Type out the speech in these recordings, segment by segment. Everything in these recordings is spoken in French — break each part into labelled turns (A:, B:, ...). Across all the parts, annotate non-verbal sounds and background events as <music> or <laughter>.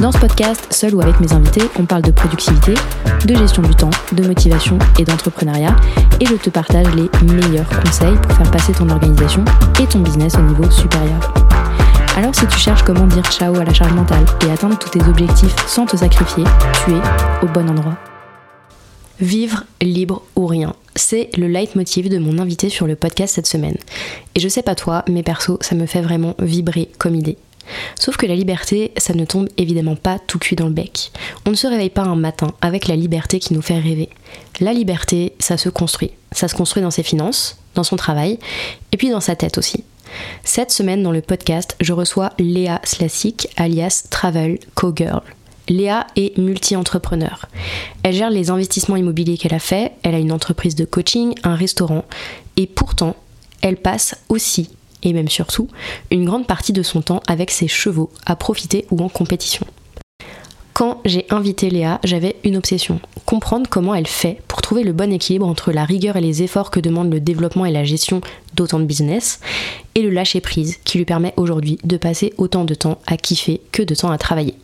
A: Dans ce podcast, seul ou avec mes invités, on parle de productivité, de gestion du temps, de motivation et d'entrepreneuriat, et je te partage les meilleurs conseils pour faire passer ton organisation et ton business au niveau supérieur. Alors si tu cherches comment dire ciao à la charge mentale et atteindre tous tes objectifs sans te sacrifier, tu es au bon endroit. Vivre libre ou rien. C'est le leitmotiv de mon invité sur le podcast cette semaine. Et je sais pas toi, mais perso, ça me fait vraiment vibrer comme idée. Sauf que la liberté, ça ne tombe évidemment pas tout cuit dans le bec. On ne se réveille pas un matin avec la liberté qui nous fait rêver. La liberté, ça se construit. Ça se construit dans ses finances, dans son travail, et puis dans sa tête aussi. Cette semaine, dans le podcast, je reçois Léa Slasik, alias Travel Co-Girl. Léa est multi-entrepreneur. Elle gère les investissements immobiliers qu'elle a fait, elle a une entreprise de coaching, un restaurant, et pourtant, elle passe aussi, et même surtout, une grande partie de son temps avec ses chevaux, à profiter ou en compétition. Quand j'ai invité Léa, j'avais une obsession, comprendre comment elle fait pour trouver le bon équilibre entre la rigueur et les efforts que demande le développement et la gestion d'autant de business, et le lâcher prise qui lui permet aujourd'hui de passer autant de temps à kiffer que de temps à travailler.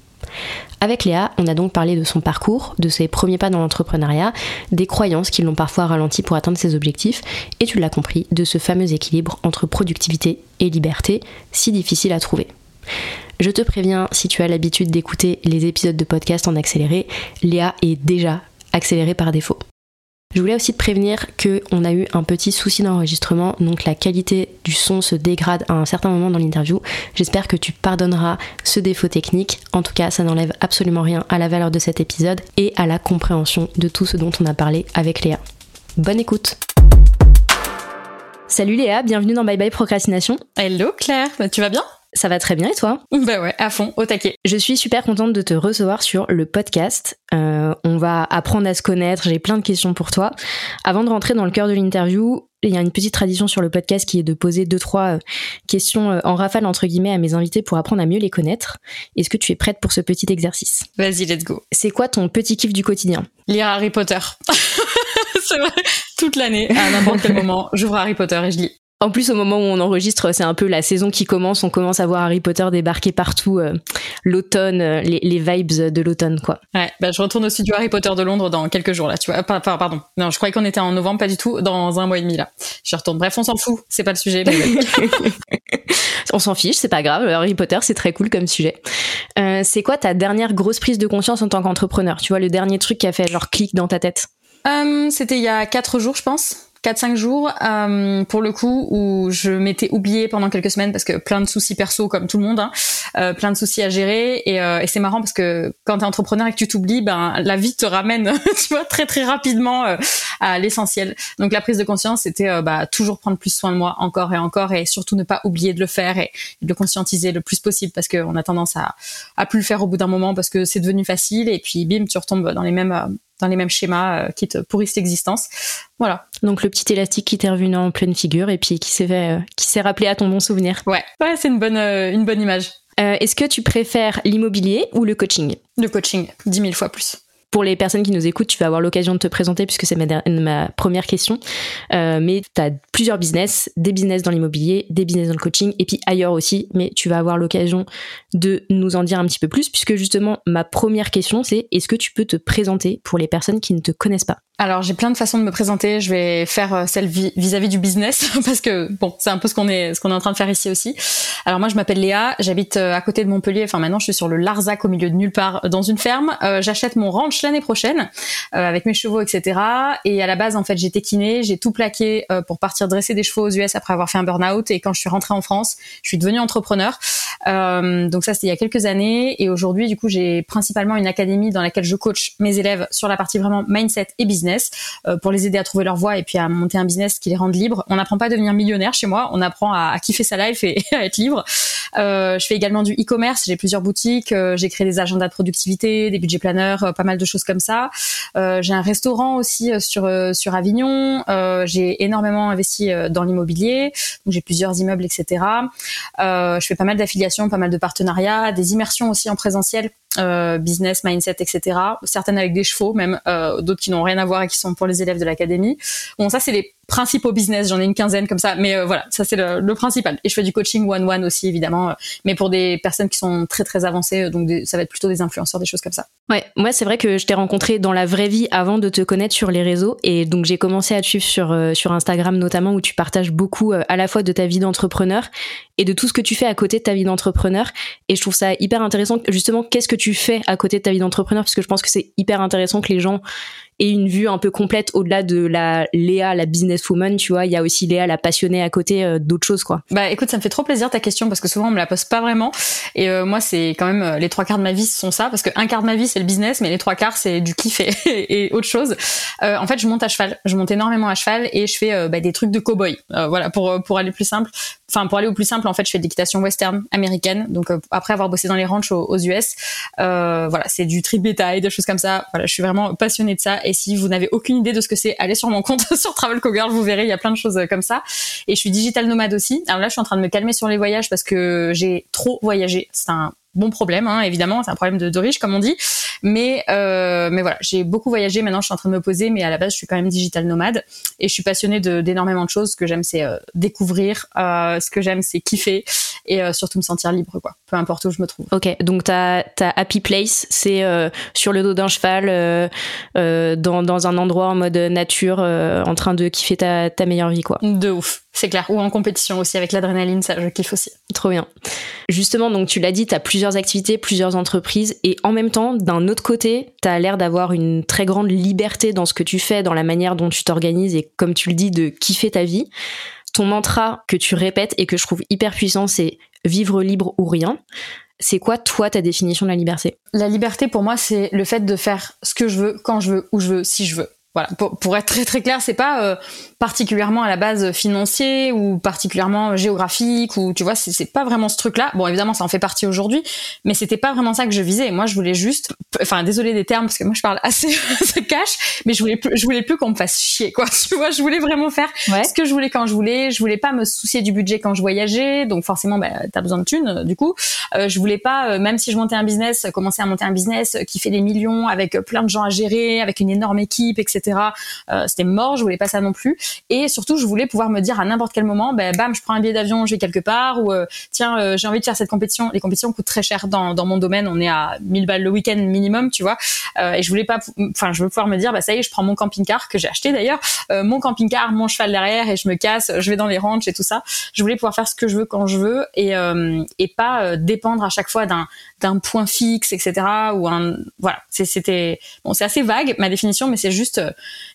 A: Avec Léa, on a donc parlé de son parcours, de ses premiers pas dans l'entrepreneuriat, des croyances qui l'ont parfois ralenti pour atteindre ses objectifs, et tu l'as compris, de ce fameux équilibre entre productivité et liberté, si difficile à trouver. Je te préviens, si tu as l'habitude d'écouter les épisodes de podcast en accéléré, Léa est déjà accélérée par défaut. Je voulais aussi te prévenir qu'on a eu un petit souci d'enregistrement, donc la qualité du son se dégrade à un certain moment dans l'interview. J'espère que tu pardonneras ce défaut technique. En tout cas, ça n'enlève absolument rien à la valeur de cet épisode et à la compréhension de tout ce dont on a parlé avec Léa. Bonne écoute Salut Léa, bienvenue dans Bye Bye Procrastination.
B: Hello Claire, tu vas bien?
A: Ça va très bien et toi?
B: Bah ouais, à fond, au taquet.
A: Je suis super contente de te recevoir sur le podcast. Euh, on va apprendre à se connaître, j'ai plein de questions pour toi. Avant de rentrer dans le cœur de l'interview, il y a une petite tradition sur le podcast qui est de poser deux, trois euh, questions euh, en rafale, entre guillemets, à mes invités pour apprendre à mieux les connaître. Est-ce que tu es prête pour ce petit exercice?
B: Vas-y, let's go.
A: C'est quoi ton petit kiff du quotidien?
B: Lire Harry Potter. <laughs> c'est vrai, toute l'année, à n'importe quel moment, j'ouvre Harry Potter et je lis.
A: En plus, au moment où on enregistre, c'est un peu la saison qui commence. On commence à voir Harry Potter débarquer partout, euh, l'automne, euh, les, vibes de l'automne, quoi.
B: Ouais, bah, je retourne au studio Harry Potter de Londres dans quelques jours, là, tu vois. pardon. Non, je croyais qu'on était en novembre, pas du tout, dans un mois et demi, là. Je retourne. Bref, on s'en fout, c'est pas le sujet. <laughs>
A: on s'en fiche, c'est pas grave. Harry Potter, c'est très cool comme sujet. Euh, c'est quoi ta dernière grosse prise de conscience en tant qu'entrepreneur? Tu vois, le dernier truc qui a fait genre clic dans ta tête?
B: C'était il y a quatre jours, je pense. 4-5 jours euh, pour le coup où je m'étais oubliée pendant quelques semaines parce que plein de soucis perso comme tout le monde, hein, euh, plein de soucis à gérer et, euh, et c'est marrant parce que quand t'es entrepreneur et que tu t'oublies, ben la vie te ramène, <laughs> tu vois, très très rapidement euh, à l'essentiel. Donc la prise de conscience, c'était euh, bah, toujours prendre plus soin de moi encore et encore et surtout ne pas oublier de le faire et, de le conscientiser le plus possible parce qu'on a tendance à, à plus le faire au bout d'un moment parce que c'est devenu facile et puis bim, tu retombes dans les mêmes dans les mêmes schémas euh, qui te pourrissent l'existence. Voilà.
A: Donc le petit élastique qui t'est revenu en pleine figure et puis qui s'est euh, qui s'est rappelé à ton bon souvenir.
B: Ouais, ouais, c'est une bonne euh, une bonne image.
A: Est-ce que tu préfères l'immobilier ou le coaching?
B: Le coaching, dix mille fois plus
A: pour les personnes qui nous écoutent, tu vas avoir l'occasion de te présenter puisque c'est ma, première question. Euh, mais tu as plusieurs business, des business dans l'immobilier, des business dans le coaching et puis ailleurs aussi. Mais tu vas avoir l'occasion de nous en dire un petit peu plus puisque justement ma première question c'est est-ce que tu peux te présenter pour les personnes qui ne te connaissent pas?
B: Alors j'ai plein de façons de me présenter. Je vais faire euh, celle vis-à-vis du business <laughs> parce que bon, c'est un peu ce qu'on est est en train de faire ici aussi. Alors moi je m'appelle Léa, j'habite euh, à côté de Montpellier. Enfin maintenant je suis sur le Larzac au milieu de nulle part dans une ferme. J'achète mon ranch l'année prochaine avec mes chevaux, etc. Et à la base, en fait, j'étais kiné, j'ai tout plaqué pour partir dresser des chevaux aux US après avoir fait un burn-out. Et quand je suis rentrée en France, je suis devenue entrepreneur. donc ça, c'était il y a quelques années. Et aujourd'hui, du coup, j'ai principalement une académie dans laquelle je coach mes élèves sur la partie vraiment mindset et business pour les aider à trouver leur voie et puis à monter un business qui les rende libres. On n'apprend pas à devenir millionnaire chez moi, on apprend à, kiffer sa life et <laughs> à être libre. Euh, je fais également du e-commerce, j'ai plusieurs boutiques, euh, j'ai créé des agendas de productivité, des budgets planeurs, euh, pas mal de choses comme ça. Euh, j'ai un restaurant aussi sur sur Avignon. j'ai énormément investi dans l'immobilier, j'ai plusieurs immeubles, etc. je fais pas mal d'affiliations, pas mal de partenariats, des immersions aussi en présentiel euh, business, mindset, etc. Certaines avec des chevaux, même euh, d'autres qui n'ont rien à voir et qui sont pour les élèves de l'académie. Bon, ça c'est les principaux business. J'en ai une quinzaine comme ça, mais euh, voilà, ça c'est le, principal. Et je fais du coaching one one aussi évidemment, mais pour des personnes qui sont très très avancées, donc ça va être plutôt des influenceurs, des choses comme ça.
A: Ouais, moi c'est vrai que je t'ai rencontré dans la vraie vie avant de te connaître sur les réseaux, et donc j'ai commencé à te suivre sur sur Instagram notamment où tu partages beaucoup à la fois de ta vie d'entrepreneur et de tout ce que tu fais à côté de ta vie d'entrepreneur. Et je trouve ça hyper intéressant. Justement, qu'est-ce que tu fais à côté de ta vie d'entrepreneur Parce que je pense que c'est hyper intéressant que les gens et une vue un peu complète au-delà de la Léa, la businesswoman, tu vois. Il y a aussi Léa, la passionnée à côté euh, d'autres choses, quoi.
B: Bah écoute, ça me fait trop plaisir ta question parce que souvent on me la pose pas vraiment. Et euh, moi, c'est quand même euh, les trois quarts de ma vie sont ça parce que un quart de ma vie c'est le business, mais les trois quarts c'est du kiff et, <laughs> autre chose. en fait, je monte à cheval. Je monte énormément à cheval et je fais bah, des trucs de cowboy. voilà, pour pour aller plus simple. Enfin, pour aller au plus simple, en fait, je fais de l'équitation western américaine. Donc après avoir bossé dans les ranchs aux, US, voilà, c'est du trip bétail, des choses comme ça. Voilà, je suis vraiment passionnée de ça. Si vous n'avez aucune idée de ce que c'est, allez sur mon compte <laughs> sur Travel Cowgirl, vous verrez, il y a plein de choses euh, comme ça. Et je suis digital nomade aussi. Alors là, je suis en train de me calmer sur les voyages parce que j'ai trop voyagé. C'est un bon problème, hein, évidemment, c'est un problème de, de, riche comme on dit. Mais euh, mais voilà, j'ai beaucoup voyagé. Maintenant, je suis en train de me poser, mais à la base, je suis quand même digital nomade et je suis passionnée d'énormément de, choses. Ce que j'aime, c'est euh, découvrir. Euh, ce que j'aime, c'est kiffer et euh, surtout me sentir libre, quoi. Peu importe où je me trouve.
A: Ok, donc ta ta happy place, c'est euh, sur le dos d'un cheval, dans dans un endroit en mode nature, en train de kiffer ta ta meilleure vie, quoi.
B: De ouf. C'est clair. Ou en compétition aussi avec l'adrénaline, ça je kiffe aussi.
A: Trop bien. Justement, donc tu l'as dit, tu as plusieurs activités, plusieurs entreprises et en même temps, d'un autre côté, tu as l'air d'avoir une très grande liberté dans ce que tu fais, dans la manière dont tu t'organises et comme tu le dis, de kiffer ta vie. Ton mantra que tu répètes et que je trouve hyper puissant, c'est vivre libre ou rien. C'est quoi, toi, ta définition de la liberté?
B: La liberté, pour moi, c'est le fait de faire ce que je veux, quand je veux, où je veux, si je veux. Voilà, pour, pour, être très très clair, c'est pas euh, particulièrement à la base financier ou particulièrement géographique ou tu vois, c'est pas vraiment ce truc-là. Bon, évidemment, ça en fait partie aujourd'hui, mais c'était pas vraiment ça que je visais. Moi, je voulais juste, enfin, désolé des termes parce que moi je parle assez, <laughs> assez cash, mais je voulais plus, je voulais plus qu'on me fasse chier, quoi. <laughs> Tu vois, je voulais vraiment faire ce que je voulais quand je voulais. Je voulais pas me soucier du budget quand je voyageais, donc forcément, bah, t'as besoin de thunes, euh, du coup. Euh, je voulais pas, euh, même si je montais un business, commencer à monter un business qui fait des millions avec plein de gens à gérer, avec une énorme équipe, etc euh, c'était mort, je voulais pas ça non plus. Et surtout, je voulais pouvoir me dire à n'importe quel moment, ben, bam, je prends un billet d'avion, je vais quelque part, ou euh, tiens, euh, j'ai envie de faire cette compétition. Les compétitions coûtent très cher dans, dans mon domaine, on est à 1000 balles le week-end minimum, tu vois. et je voulais pas, enfin, je veux pouvoir me dire, bah ça y est, je prends mon camping-car que j'ai acheté d'ailleurs, mon camping-car, mon cheval derrière, et je me casse, je vais dans les ranchs et tout ça. Je voulais pouvoir faire ce que je veux quand je veux et et pas dépendre à chaque fois d'un d'un point fixe, etc. Ou un voilà, c'était bon, c'est assez vague ma définition, mais c'est juste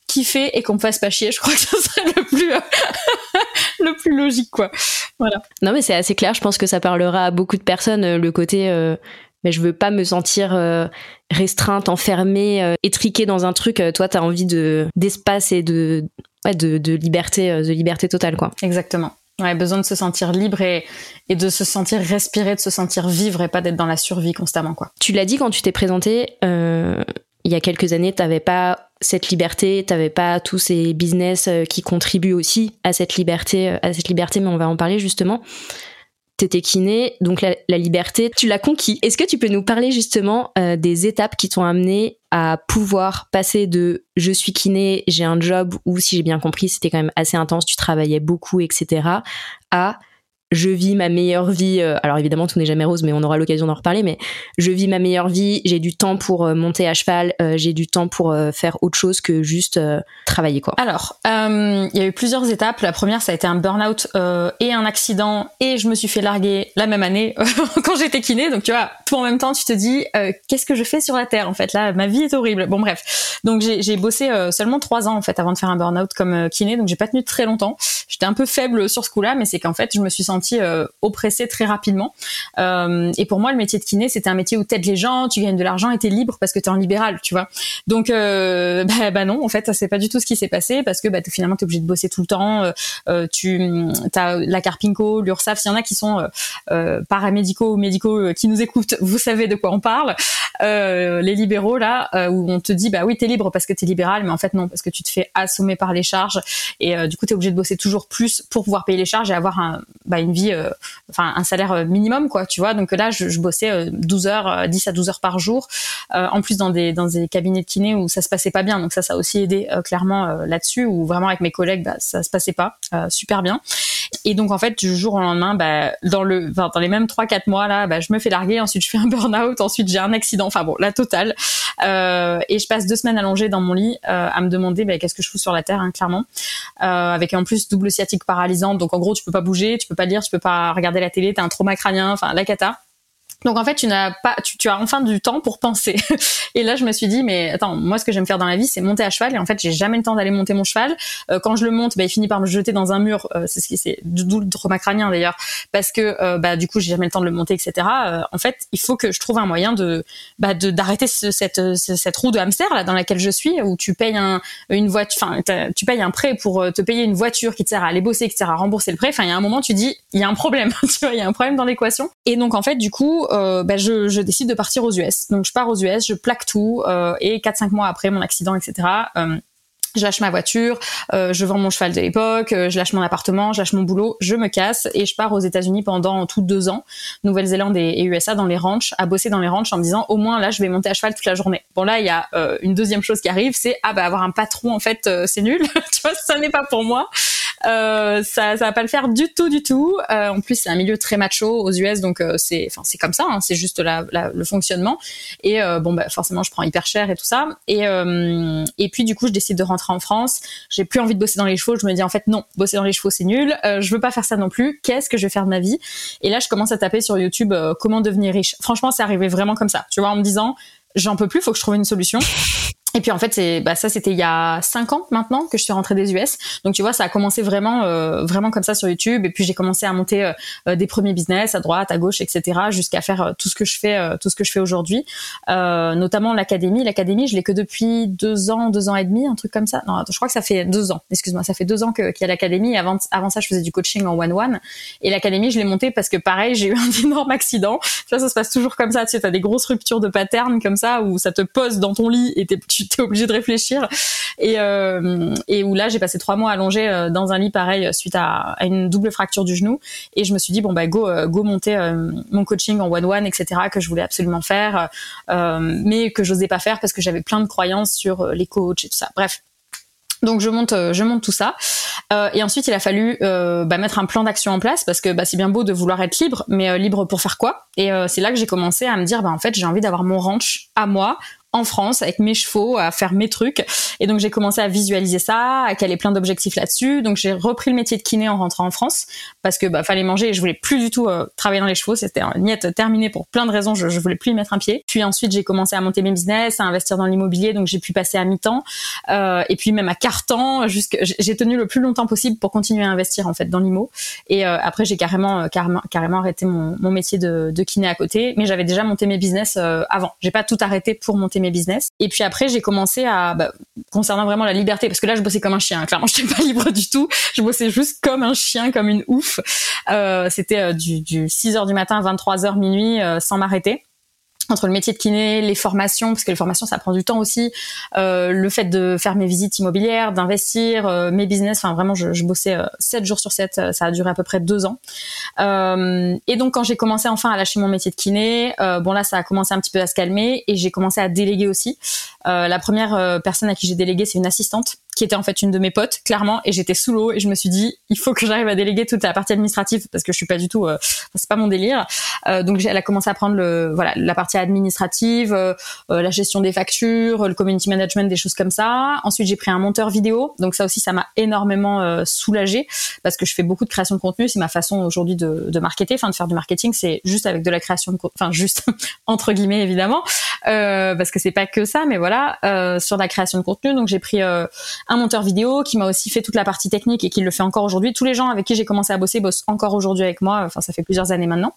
B: kiffer et qu'on me fasse pas chier. Je crois que ce serait le plus <laughs> le plus logique, quoi. Voilà.
A: Non, mais c'est assez clair. Je pense que ça parlera à beaucoup de personnes euh, le côté. Euh, mais je veux pas me sentir euh, restreinte, enfermée, étriquée dans un truc. Toi, t'as envie de d'espace et de, ouais, de de liberté, de liberté totale, quoi.
B: Exactement. Ouais, besoin de se sentir libre et, et de se sentir respirer, de se sentir vivre et pas d'être dans la survie constamment, quoi.
A: Tu l'as dit quand tu t'es présenté, euh, il y a quelques années, t'avais pas cette liberté, t'avais pas tous ces business euh, qui contribuent aussi à cette liberté, euh, à cette liberté, mais on va en parler justement. T'étais kiné, donc la, liberté, tu l'as conquis. Est-ce que tu peux nous parler justement euh, des étapes qui t'ont amené à pouvoir passer de je suis kiné, j'ai un job ou si j'ai bien compris, c'était quand même assez intense, tu travaillais beaucoup, etc. à je vis ma meilleure vie. Euh, alors évidemment, tout n'est jamais rose, mais on aura l'occasion d'en reparler. Mais je vis ma meilleure vie. J'ai du temps pour euh, monter à cheval. Euh, j'ai du temps pour faire autre chose que juste travailler quoi.
B: Alors, il y a eu plusieurs étapes. La première, ça a été un burn-out et un accident, et je me suis fait larguer la même année <laughs> quand j'étais kiné. Donc tu vois, tout en même temps, tu te dis, qu'est-ce que je fais sur la terre en fait? Là, ma vie est horrible. Bon bref. Donc j'ai bossé seulement trois ans en fait avant de faire un burn-out comme kiné. Donc j'ai pas tenu très longtemps. J'étais un peu faible sur ce coup-là, mais c'est qu'en fait, je me suis sentie euh, oppressée très rapidement. Euh, et pour moi, le métier de kiné, c'était un métier où t'aides les gens, tu gagnes de l'argent et t'es libre parce que t'es en libéral, tu vois. Donc, euh, <laughs> bah, bah, non, en fait, ça c'est pas du tout ce qui s'est passé parce que bah, es, finalement, t'es obligé de bosser tout le temps. tu as la Carpinco, l'URSSAF, s'il y en a qui sont paramédicaux ou médicaux qui nous écoutent, vous savez de quoi on parle. Les libéraux là, où on te dit bah oui, t'es libre parce que t'es libéral, mais en fait non, parce que tu te fais assommer par les charges et du coup t'es obligé de bosser toujours plus pour pouvoir payer les charges et avoir un, bah, une vie, euh, enfin un salaire euh, minimum quoi, tu vois. Donc là, je, je bossais 12 euh, heures, 10 à 12 heures par jour, en plus dans des dans des cabinets de kiné où ça se passait pas bien. Donc ça, ça a aussi aidé clairement là-dessus. Où vraiment avec mes collègues, bah, ça se passait pas super bien. Et donc en fait, du jour au lendemain, bah, dans le, dans les mêmes 3-4 mois là, bah, je me fais larguer. Ensuite, je fais un burn-out. Ensuite, j'ai un accident. Enfin bon, la totale. et je passe deux semaines allongée dans mon lit à me demander bah, qu'est-ce que je fous sur la terre, hein, clairement. avec en plus double sciatique paralysante. Donc en gros, tu peux pas bouger, tu peux pas lire, tu peux pas regarder la télé, t'as un trauma crânien, enfin la cata. Donc en fait, tu n'as pas, tu, as enfin du temps pour penser. <laughs> et là, je me suis dit, mais attends, moi, ce que j'aime faire dans la vie, c'est monter à cheval. Et en fait, j'ai jamais le temps d'aller monter mon cheval. Euh, quand je le monte, bah, il finit par me jeter dans un mur. Euh, c'est ce qui, c'est d'où le trauma crânien d'ailleurs, parce que euh, bah du coup, j'ai jamais le temps de le monter, etc. en fait, il faut que je trouve un moyen de, bah, de d'arrêter cette cette roue de hamster là dans laquelle je suis, où tu payes un une voiture, enfin, tu payes un prêt pour te payer une voiture qui te sert à aller bosser, qui te sert à rembourser le prêt. Enfin, il y a un moment, tu dis, il y a un problème, <laughs> tu vois, il y a un problème dans l'équation. Et donc en fait, du coup, euh, bah, je, décide de partir aux US. Donc je pars aux US, je plaque tout euh, et 4-5 mois après mon accident, etc. Euh, je lâche ma voiture, euh, je vends mon cheval de l'époque, je lâche mon appartement, je lâche mon boulot, je me casse et je pars aux États-Unis pendant tout deux ans, Nouvelle-Zélande et, USA dans les ranchs, à bosser dans les ranchs en me disant au moins là je vais monter à cheval toute la journée. Bon là il y a une deuxième chose qui arrive, c'est ah bah avoir un patron en fait c'est nul, <laughs> tu vois ça n'est pas pour moi. Ça ça va pas le faire du tout du tout. en plus c'est un milieu très macho aux US donc c'est enfin c'est comme ça, hein, c'est juste la, le fonctionnement. Et bon bah forcément je prends hyper cher et tout ça. Et et puis du coup je décide de rentrer en France, j'ai plus envie de bosser dans les chevaux, je me dis en fait non, bosser dans les chevaux c'est nul, euh, je veux pas faire ça non plus, qu'est-ce que je vais faire de ma vie? Et là je commence à taper sur YouTube euh, comment devenir riche. Franchement, c'est arrivé vraiment comme ça, tu vois, en me disant j'en peux plus, faut que je trouve une solution. Et puis en fait, c'est bah ça c'était il y a cinq ans maintenant que je suis rentrée des US. Donc tu vois, ça a commencé vraiment euh, vraiment comme ça sur YouTube. Et puis j'ai commencé à monter euh, euh, des premiers business à droite, à gauche, etc. Jusqu'à faire tout ce que je fais, tout ce que je fais aujourd'hui, notamment l'académie. L'académie, je l'ai que depuis deux ans, deux ans et demi, un truc comme ça. Non, je crois que ça fait deux ans. Excuse-moi, ça fait deux ans qu'il y a l'académie. Avant avant ça, je faisais du coaching en one one. Et l'académie, je l'ai montée parce que pareil, j'ai eu <laughs> un énorme accident. Vois, ça se passe toujours comme ça. Tu sais, as des grosses ruptures de pattern comme ça où ça te pose dans ton lit et tu t'es obligé de réfléchir. Et, euh, et où là, j'ai passé trois mois allongée euh, dans un lit pareil suite à, une double fracture du genou. Et je me suis dit, bon, bah, go, euh, go monter mon coaching en one-one, etc., que je voulais absolument faire, mais que j'osais pas faire parce que j'avais plein de croyances sur les coachs et tout ça. Bref, donc je monte, je monte tout ça. Euh, et ensuite, il a fallu euh, bah, mettre un plan d'action en place parce que bah, c'est bien beau de vouloir être libre, mais libre pour faire quoi? Et c'est là que j'ai commencé à me dire, bah, en fait, j'ai envie d'avoir mon ranch à moi, en France avec mes chevaux à faire mes trucs. Et donc j'ai commencé à visualiser ça à caler plein d'objectifs là-dessus. Donc j'ai repris le métier de kiné en rentrant en France parce que bah fallait manger et je voulais plus du tout euh, travailler dans les chevaux. C'était un niet terminé pour plein de raisons. Je, je voulais plus y mettre un pied. Puis ensuite j'ai commencé à monter mes business à investir dans l'immobilier. Donc j'ai pu passer à mi-temps. Euh, et puis même à quart-temps j'ai tenu le plus longtemps possible pour continuer à investir en fait dans l'immo. Et euh, après j'ai carrément, carrément carrément arrêté mon, mon métier de, de, kiné à côté. Mais j'avais déjà monté mes business avant. J'ai pas tout arrêté pour monter mes business. Et puis après, j'ai commencé à, bah, concernant vraiment la liberté, parce que là, je bossais comme un chien. Clairement, <laughs> je n'étais pas libre du tout. Je bossais juste comme un chien, comme une ouf. Euh, c'était euh, du, du 6 h du matin à 23 h minuit, euh, sans m'arrêter entre le métier de kiné, les formations, parce que les formations ça prend du temps aussi, euh, le fait de faire mes visites immobilières, d'investir, euh, mes business, enfin vraiment je, je bossais euh, 7 jours sur 7, euh, ça a duré à peu près deux ans. Euh, et donc quand j'ai commencé enfin à lâcher mon métier de kiné, bon là ça a commencé un petit peu à se calmer et j'ai commencé à déléguer aussi. la première personne à qui j'ai délégué c'est une assistante qui était en fait une de mes potes, clairement, et j'étais sous l'eau et je me suis dit, il faut que j'arrive à déléguer toute la partie administrative parce que je suis pas du tout, euh, c'est pas mon délire. Euh, donc elle a commencé à prendre le, voilà, la partie administrative, euh, la gestion des factures, le community management, des choses comme ça. Ensuite, j'ai pris un monteur vidéo, donc ça aussi, ça m'a énormément soulagée parce que je fais beaucoup de création de contenu. C'est ma façon aujourd'hui de, de marketer, enfin de faire du marketing, c'est juste avec de la création de, enfin juste <laughs> entre guillemets évidemment, parce que c'est pas que ça, mais voilà, sur la création de contenu. Donc j'ai pris un monteur vidéo qui m'a aussi fait toute la partie technique et qui le fait encore aujourd'hui. Tous les gens avec qui j'ai commencé à bosser bossent encore aujourd'hui avec moi. Enfin, ça fait plusieurs années maintenant.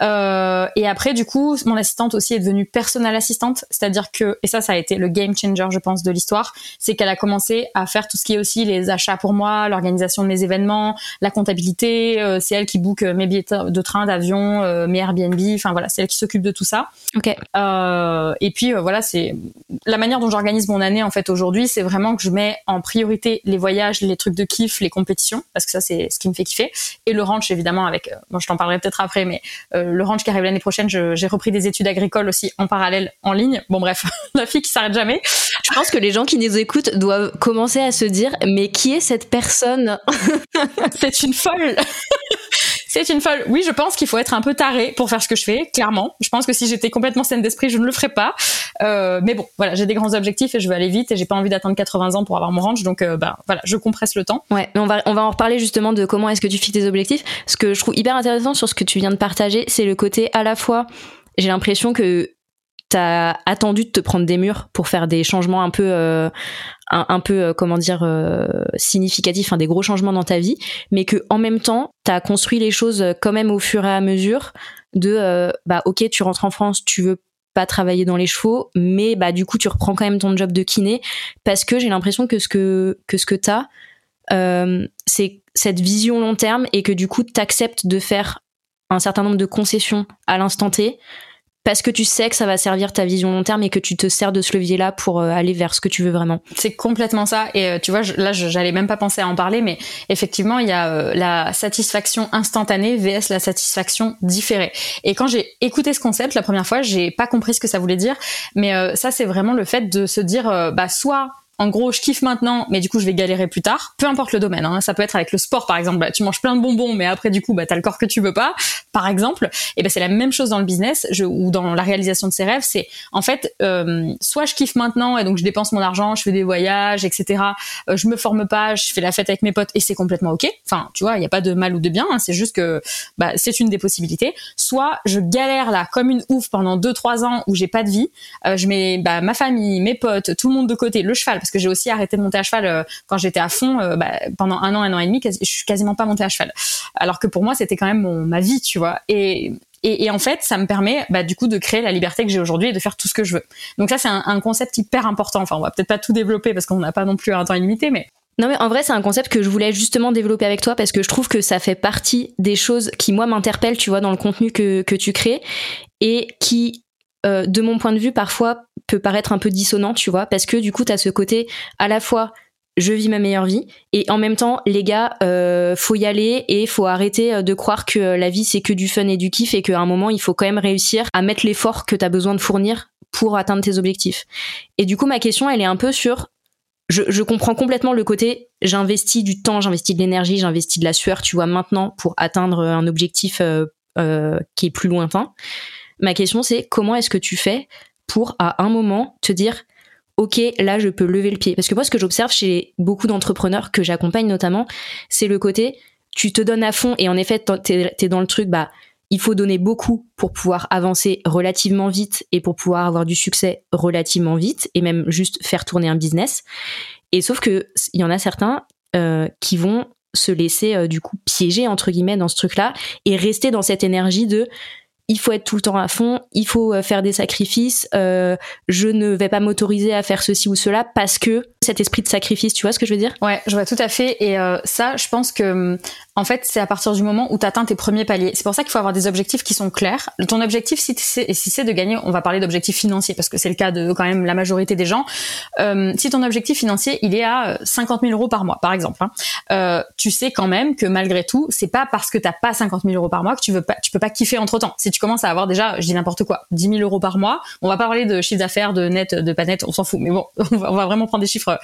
B: Euh, et après, du coup, mon assistante aussi est devenue personnelle assistante, c'est-à-dire que, et ça, ça a été le game changer, je pense, de l'histoire, c'est qu'elle a commencé à faire tout ce qui est aussi les achats pour moi, l'organisation de mes événements, la comptabilité. Euh, c'est elle qui book euh, mes billets de train, d'avion, euh, mes Airbnb. Enfin voilà, c'est elle qui s'occupe de tout ça.
A: Ok.
B: Et puis voilà, c'est la manière dont j'organise mon année en fait aujourd'hui, c'est vraiment que je mets en priorité les voyages, les trucs de kiff, les compétitions, parce que ça c'est ce qui me fait kiffer, et le ranch évidemment avec. Bon, je t'en parlerai peut-être après, mais euh, le ranch qui arrive l'année prochaine, j'ai repris des études agricoles aussi en parallèle en ligne. Bon bref, <laughs> la fille qui s'arrête jamais.
A: Je pense que les gens qui nous écoutent doivent commencer à se dire mais qui est cette personne? <laughs>
B: C'est une folle. C'est une folle. Oui, je pense qu'il faut être un peu taré pour faire ce que je fais, clairement. Je pense que si j'étais complètement saine d'esprit, je ne le ferais pas. Euh, mais bon, voilà, j'ai des grands objectifs et je veux aller vite et j'ai pas envie d'attendre 80 ans pour avoir mon ranch, donc euh, bah voilà, je compresse le temps.
A: Ouais, mais on va on va en reparler justement de comment est-ce que tu fixes tes objectifs. Ce que je trouve hyper intéressant sur ce que tu viens de partager, c'est le côté à la fois, j'ai l'impression que t'as attendu de te prendre des murs pour faire des changements un peu euh, un, peu euh, comment dire euh, significatifs, des gros changements dans ta vie, mais que en même temps t'as construit les choses quand même au fur et à mesure de bah ok tu rentres en France, tu veux pas travailler dans les chevaux, mais bah du coup tu reprends quand même ton job de kiné parce que j'ai l'impression que ce que que ce que t'as c'est cette vision long terme et que du coup t'acceptes de faire un certain nombre de concessions à l'instant T parce que tu sais que ça va servir ta vision long terme et que tu te sers de ce levier-là pour euh, aller vers ce que tu veux vraiment.
B: C'est complètement ça. Et euh, tu vois, là, j'allais même pas penser à en parler, mais effectivement, il y a euh, la satisfaction instantanée vs la satisfaction différée. Et quand j'ai écouté ce concept la première fois, j'ai pas compris ce que ça voulait dire, mais ça, c'est vraiment le fait de se dire, bah, soit en gros, je kiffe maintenant, mais du coup, je vais galérer plus tard. Peu importe le domaine. Hein. Ça peut être avec le sport, par exemple. Bah, tu manges plein de bonbons, mais après, du coup, bah, t'as le corps que tu veux pas, par exemple. Et ben, c'est la même chose dans le business je, ou dans la réalisation de ses rêves. C'est en fait, euh, soit je kiffe maintenant et donc je dépense mon argent, je fais des voyages, etc. Euh, je me forme pas, je fais la fête avec mes potes et c'est complètement ok. Enfin, tu vois, il y a pas de mal ou de bien. Hein. C'est juste que bah, c'est une des possibilités. Soit je galère là comme une ouf pendant deux trois ans où j'ai pas de vie. Euh, je mets bah, ma famille, mes potes, tout le monde de côté, le cheval parce que j'ai aussi arrêté de monter à cheval euh, quand j'étais à fond. Euh, bah, pendant un an, un an et demi, je suis quasiment pas montée à cheval. Alors que pour moi, c'était quand même mon, ma vie, tu vois. Et et, en fait, ça me permet bah, du coup de créer la liberté que j'ai aujourd'hui et de faire tout ce que je veux. Donc ça, c'est un, concept hyper important. Enfin, on va peut-être pas tout développer parce qu'on n'a pas non plus un temps illimité, mais
A: non mais en vrai c'est un concept que je voulais justement développer avec toi parce que je trouve que ça fait partie des choses qui moi m'interpellent tu vois dans le contenu que, que tu crées et qui euh, de mon point de vue, parfois peut paraître un peu dissonant, tu vois, parce que du coup, tu as ce côté à la fois je vis ma meilleure vie et en même temps les gars euh, faut y aller et faut arrêter euh, de croire que la vie c'est que du fun et du kiff et qu'à un moment il faut quand même réussir à mettre l'effort que tu as besoin de fournir pour atteindre tes objectifs. Et du coup ma question elle est un peu sur je, je comprends complètement le côté j'investis du temps j'investis de l'énergie j'investis de la sueur tu vois maintenant pour atteindre un objectif qui est plus lointain. Ma question c'est comment est-ce que tu fais pour à un moment te dire ok là je peux lever le pied. Parce que moi ce que j'observe chez beaucoup d'entrepreneurs que j'accompagne notamment c'est le côté tu te donnes à fond et en effet t'es es dans le truc bah il faut donner beaucoup pour pouvoir avancer relativement vite et pour pouvoir avoir du succès relativement vite et même juste faire tourner un business. Et sauf que il y en a certains euh, qui vont se laisser euh, du coup piéger entre guillemets dans ce truc là et rester dans cette énergie de il faut être tout le temps à fond, il faut euh, faire des sacrifices, euh, je ne vais pas m'autoriser à faire ceci ou cela parce que cet esprit de sacrifice, tu vois ce que je veux dire?
B: Ouais, je vois tout à fait. Et euh, ça, je pense que hum, en fait, c'est à partir du moment où tu atteins tes premiers paliers. C'est pour ça qu'il faut avoir des objectifs qui sont clairs. Ton objectif, si c'est de gagner, on va parler d'objectifs financiers parce que c'est le cas de quand même la majorité des gens. Euh, si ton objectif financier, il est à 50 000 euros par mois, par exemple, hein, euh, tu sais quand même que malgré tout, c'est pas parce que t'as pas 50 000 euros par mois que tu veux pas, tu peux pas kiffer entre temps. Si tu commences à avoir déjà, je dis n'importe quoi, 10 000 euros par mois, on va pas parler de chiffre d'affaires, de net, de pas net, on s'en fout. Mais bon, <laughs> on va, vraiment prendre des chiffres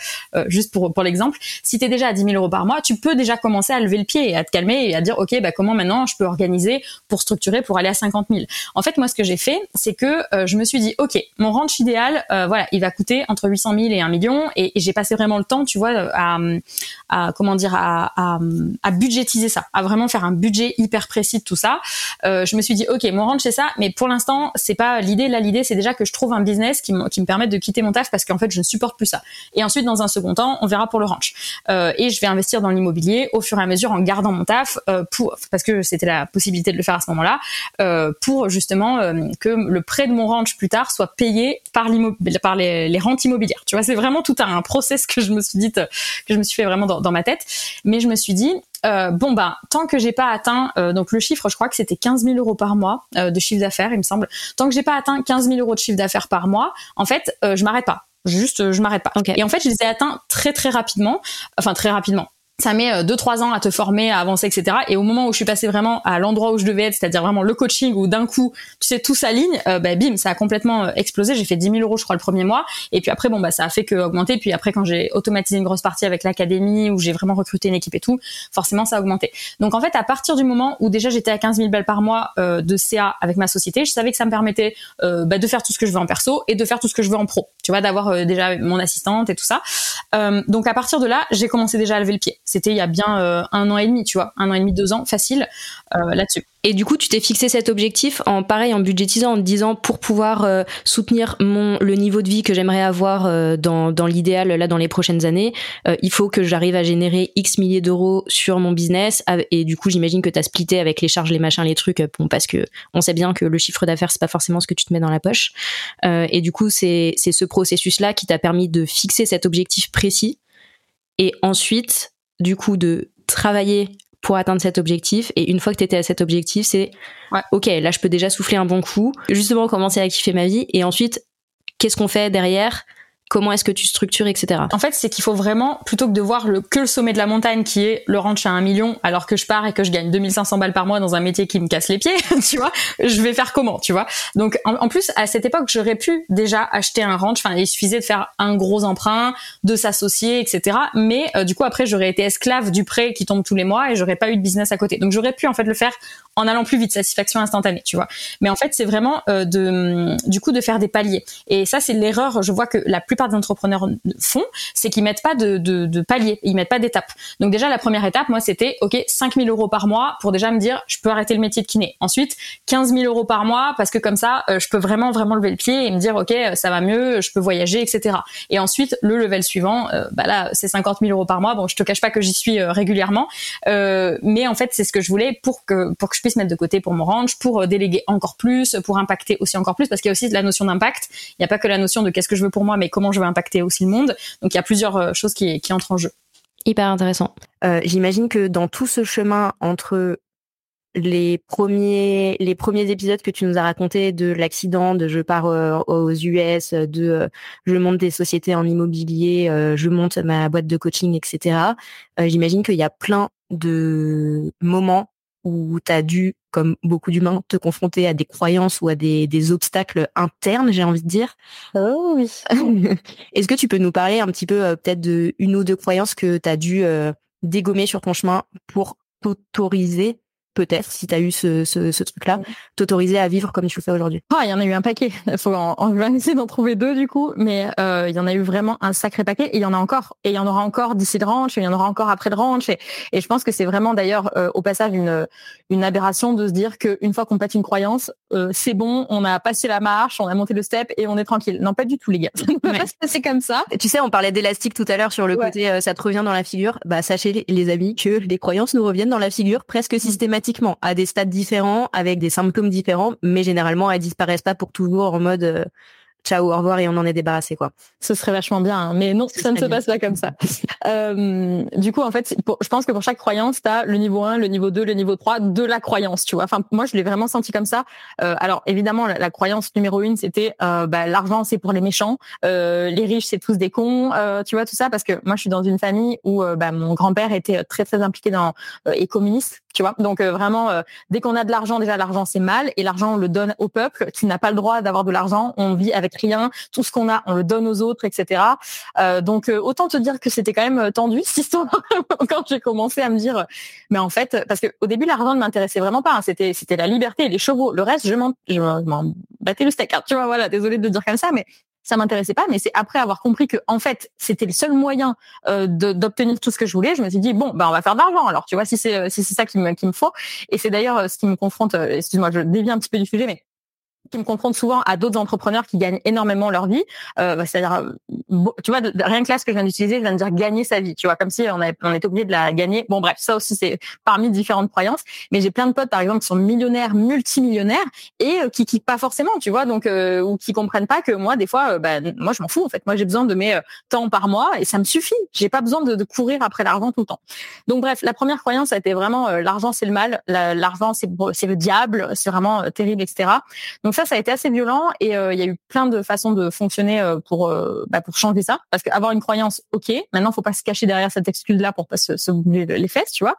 B: juste pour pour l'exemple, si tu es déjà à 10 000 euros par mois, tu peux déjà commencer à lever le pied et à te calmer et à dire ok, bah comment maintenant je peux organiser pour structurer pour aller à 50 000. En fait, moi, ce que j'ai fait, c'est que je me suis dit ok, mon ranch idéal, voilà, il va coûter entre 800 000 et 1 million, et, j'ai passé vraiment le temps, tu vois, à, comment dire, à, à, à, budgétiser ça, à vraiment faire un budget hyper précis de tout ça. je me suis dit ok, mon ranch c'est ça, mais pour l'instant, c'est pas l'idée. Là, l'idée, c'est déjà que je trouve un business qui, qui me permette de quitter mon taf parce qu'en fait, je ne supporte plus ça. Et ensuite, dans un second temps, on verra pour le ranch. Euh, et je vais investir dans l'immobilier au fur et à mesure en gardant mon taf euh, pour parce que c'était la possibilité de le faire à ce moment-là euh, pour justement que le prêt de mon ranch plus tard soit payé par les, rentes immobilières. Tu vois, c'est vraiment tout un, process que je me suis dit que je me suis fait vraiment dans, ma tête. Mais je me suis dit bon bah tant que j'ai pas atteint donc le chiffre je crois que c'était 15 000 euros par mois de chiffre d'affaires il me semble tant que j'ai pas atteint 15 000 euros de chiffre d'affaires par mois en fait je m'arrête pas juste je m'arrête pas. Et en fait je les ai atteints très très rapidement. Enfin très rapidement ça met 2-3 ans à te former, à avancer, etc. Et au moment où je suis passée vraiment à l'endroit où je devais être, c'est-à-dire vraiment le coaching, où d'un coup, tu sais, tout s'aligne, euh, bah, bim, ça a complètement euh, explosé. J'ai fait 10 000 euros, je crois, le premier mois. Et puis après, bon, bah, ça a fait que augmenter. Puis après, quand j'ai automatisé une grosse partie avec l'académie, où j'ai vraiment recruté une équipe et tout, forcément, ça a augmenté. Donc en fait, à partir du moment où déjà j'étais à 15 000 balles par mois euh, de CA avec ma société, je savais que ça me permettait euh, bah, de faire tout ce que je veux en perso et de faire tout ce que je veux en pro. Tu vois, d'avoir déjà mon assistante et tout ça. donc à partir de là, j'ai commencé déjà à lever le pied. C'était il y a bien euh, un an et demi, tu vois, un an et demi, deux ans, facile euh, là-dessus.
C: Et du coup, tu t'es fixé cet objectif en pareil, en budgétisant, en te disant pour pouvoir euh, soutenir mon le niveau de vie que j'aimerais avoir dans, dans l'idéal là dans les prochaines années, il faut que j'arrive à générer X milliers d'euros sur mon business. Et du coup, j'imagine que tu as splitté avec les charges, les machins, les trucs, bon, parce que on sait bien que le chiffre d'affaires c'est pas forcément ce que tu te mets dans la poche. et du coup, c'est c'est ce processus là qui t'a permis de fixer cet objectif précis. Et ensuite, du coup de travailler pour atteindre cet objectif. Et une fois que tu étais à cet objectif, c'est ok, là je peux déjà souffler un bon coup, justement commencer à kiffer ma vie. Et ensuite, qu'est-ce qu'on fait derrière? Comment est-ce que tu structures, etc.
B: En fait, c'est qu'il faut vraiment, plutôt que de voir le, que le sommet de la montagne qui est le ranch à un million, alors que je pars et que je gagne 2500 balles par mois dans un métier qui me casse les pieds, <laughs> tu vois, je vais faire comment, tu vois. Donc, en, plus, à cette époque, j'aurais pu déjà acheter un ranch, enfin, il suffisait de faire un gros emprunt, de s'associer, etc. Mais euh, du coup, après, j'aurais été esclave du prêt qui tombe tous les mois et j'aurais pas eu de business à côté. Donc, j'aurais pu, en fait, le faire en allant plus vite, satisfaction instantanée, tu vois. Mais en fait, c'est vraiment euh, de, du coup, de faire des paliers. Et ça, c'est l'erreur, je vois que la plupart des entrepreneurs font, c'est qu'ils mettent pas de, de, de paliers, ils mettent pas d'étapes. Donc déjà, la première étape, moi, c'était, OK, 5000 euros par mois pour déjà me dire, je peux arrêter le métier de kiné. Ensuite, 15 000 euros par mois parce que comme ça, euh, je peux vraiment, vraiment lever le pied et me dire, OK, ça va mieux, je peux voyager, etc. Et ensuite, le level suivant, euh, bah là, c'est 50 000 euros par mois. Bon, je te cache pas que j'y suis régulièrement, mais en fait, c'est ce que je voulais pour que, pour que je puisse mettre de côté pour mon ranch, pour euh, déléguer encore plus, pour impacter aussi encore plus, parce qu'il y a aussi la notion d'impact. Il n'y a pas que la notion de qu'est-ce que je veux pour moi, mais comment je veux impacter aussi le monde. Donc il y a plusieurs euh, choses qui, qui entrent en jeu.
C: Hyper intéressant.
A: Euh, J'imagine que dans tout ce chemin entre les premiers les premiers épisodes que tu nous as racontés de l'accident de je pars euh, aux US de je monte des sociétés en immobilier je monte ma boîte de coaching etc j'imagine qu'il y a plein de moments où tu as dû, comme beaucoup d'humains, te confronter à des croyances ou à des, des obstacles internes, j'ai envie de dire.
B: Oh oui. <laughs>
A: Est-ce que tu peux nous parler un petit peu euh, peut-être de une ou deux croyances que tu as dû euh, dégommer sur ton chemin pour t'autoriser peut-être, si tu as eu ce, ce, ce truc-là, t'autoriser à vivre comme tu le fais aujourd'hui
B: Ah, il y en a eu un paquet. Il <laughs> faut en, en essayer d'en trouver deux du coup, mais euh, il y en a eu vraiment un sacré paquet. Et il y en a encore, et il y en aura encore d'ici le ranch, et il y en aura encore après le ranch. Et, et je pense que c'est vraiment d'ailleurs euh, au passage une une aberration de se dire qu'une fois qu'on pète une croyance, euh, c'est bon, on a passé la marche, on a monté le step et on est tranquille. Non, pas du tout les gars. <laughs> Ça ne peut pas se passer comme ça.
A: tu sais, on parlait d'élastique tout à l'heure sur le côté euh, ça te revient dans la figure. Bah sachez les amis que les croyances nous reviennent dans la figure presque mm. Systématiquement à des stades différents, avec des symptômes différents, mais généralement elles disparaissent pas pour toujours en mode euh, ciao, au revoir et on en est débarrassé quoi.
B: Ce serait vachement bien, hein. mais non, ça ne se passe pas comme ça. euh, du coup, en fait, je pense que pour chaque croyance, tu as le niveau 1, le niveau 2, le niveau 3 de la croyance, tu vois. Enfin, moi, je l'ai vraiment senti comme ça. Euh, alors, évidemment, la, croyance numéro une, c'était euh, bah, l'argent, c'est pour les méchants, euh, les riches, c'est tous des cons, euh, tu vois, tout ça, parce que moi, je suis dans une famille où bah, mon grand-père était très, très impliqué dans et communiste tu vois? Donc vraiment, dès qu'on a de l'argent, déjà l'argent c'est mal et l'argent on le donne au peuple qui n'a pas le droit d'avoir de l'argent. On vit avec rien, tout ce qu'on a on le donne aux autres, etc. donc autant te dire que c'était quand même tendu cette histoire <laughs> quand j'ai commencé à me dire, mais en fait, parce que au début l'argent ne m'intéressait vraiment pas. Hein. c'était c'était la liberté, les chevaux. Le reste, je m'en battais le steak. Hein. tu vois, voilà. Désolée de le dire comme ça, mais ça m'intéressait pas, mais c'est après avoir compris que en fait c'était le seul moyen euh, d'obtenir tout ce que je voulais, je me suis dit bon ben on va faire de l'argent alors tu vois si c'est si c'est ça qui me qui me faut et c'est d'ailleurs euh, ce qui me confronte. Euh, excuse-moi, je dévie un petit peu du sujet, mais qui me confronte souvent à d'autres entrepreneurs qui gagnent énormément leur vie. Euh, bah, C'est-à-dire, euh, tu vois, rien que là, ce que je viens d'utiliser, je viens de dire gagner sa vie. Tu vois, comme si on, avait, on était obligé de la gagner. Bon, bref, ça aussi, c'est parmi différentes croyances. Mais j'ai plein de potes, par exemple, qui sont millionnaires, multimillionnaires et euh, qui kiffent pas forcément, tu vois, donc euh, ou qui comprennent pas que moi, des fois, bah, moi, je m'en fous. En fait, moi, j'ai besoin de mes temps par mois et ça me suffit. J'ai pas besoin de, de courir après l'argent tout le temps. Donc, bref, la première croyance a été vraiment l'argent, c'est le mal. L'argent, c'est le diable. C'est vraiment terrible, etc. Donc ça, ça a été assez violent et euh, il y a eu plein de façons de fonctionner euh, pour euh, bah, pour changer ça. Parce qu'avoir une croyance, ok. Maintenant, faut pas se cacher derrière cette excuse-là pour pas se, se bouger les fesses, tu vois.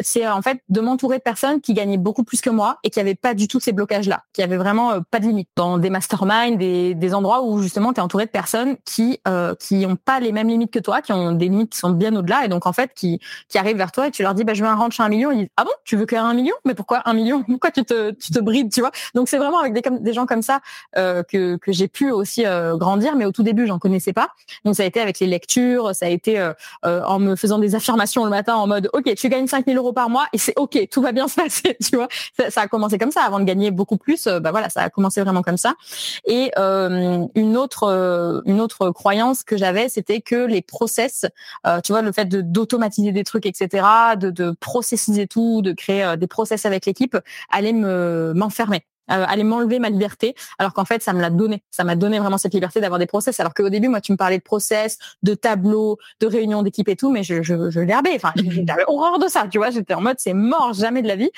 B: c'est en fait de m'entourer de personnes qui gagnaient beaucoup plus que moi et qui avaient pas du tout ces blocages-là, qui avaient vraiment pas de limite dans des masterminds, des, des endroits où justement tu es entouré de personnes qui qui ont pas les mêmes limites que toi, qui ont des limites qui sont bien au-delà et donc en fait qui qui arrivent vers toi et tu leur dis bah je veux un ranch à un million, ils disent ah bon? Tu veux qu'un un million? Mais pourquoi un million? Pourquoi tu te tu te brides tu vois? Donc c'est vraiment avec des des gens comme ça euh, que, que j'ai pu aussi euh, grandir, mais au tout début, j'en connaissais pas. Donc ça a été avec les lectures, ça a été euh, en me faisant des affirmations le matin en mode OK, tu gagnes 5000 euros par mois et c'est OK, tout va bien se <laughs> passer, tu vois. Ça, a commencé comme ça avant de gagner beaucoup plus. bah voilà, ça a commencé vraiment comme ça. Et une autre une autre croyance que j'avais, c'était que les process, tu vois, le fait d'automatiser des trucs, etc., de, de processiser tout, de créer des process avec l'équipe, allait me m'enfermer euh, aller m'enlever ma liberté, alors qu'en fait, ça me l'a donné. Ça m'a donné vraiment cette liberté d'avoir des process. Alors qu'au début, moi, tu me parlais de process, de tableaux, de réunions d'équipe et tout, mais je, je, je l'herbais. Enfin, <laughs> j'avais horreur de ça, tu vois. J'étais en mode, c'est mort, jamais de la vie.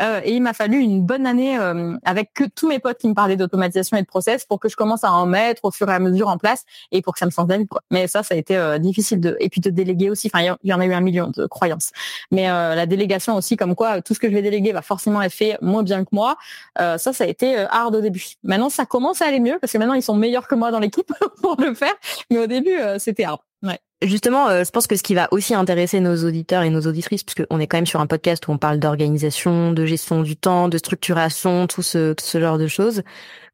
B: Euh, et il m'a fallu une bonne année euh, avec que tous mes potes qui me parlaient d'automatisation et de process pour que je commence à en mettre au fur et à mesure en place et pour que ça me change la vie. Quoi. Mais ça, ça a été euh, difficile de et puis de déléguer aussi. Enfin, il y en a eu un million de croyances. Mais la délégation aussi, comme quoi tout ce que je vais déléguer va forcément être fait moins bien que moi. ça, ça a été hard au début. Maintenant, ça commence à aller mieux parce que maintenant ils sont meilleurs que moi dans l'équipe <laughs> pour le faire. Mais au début, euh, c'était hard. Ouais.
D: Justement, euh, je pense que ce qui va aussi intéresser nos auditeurs et nos auditrices, puisque on est quand même sur un podcast où on parle d'organisation, de gestion du temps, de structuration, tout ce, tout ce genre de choses.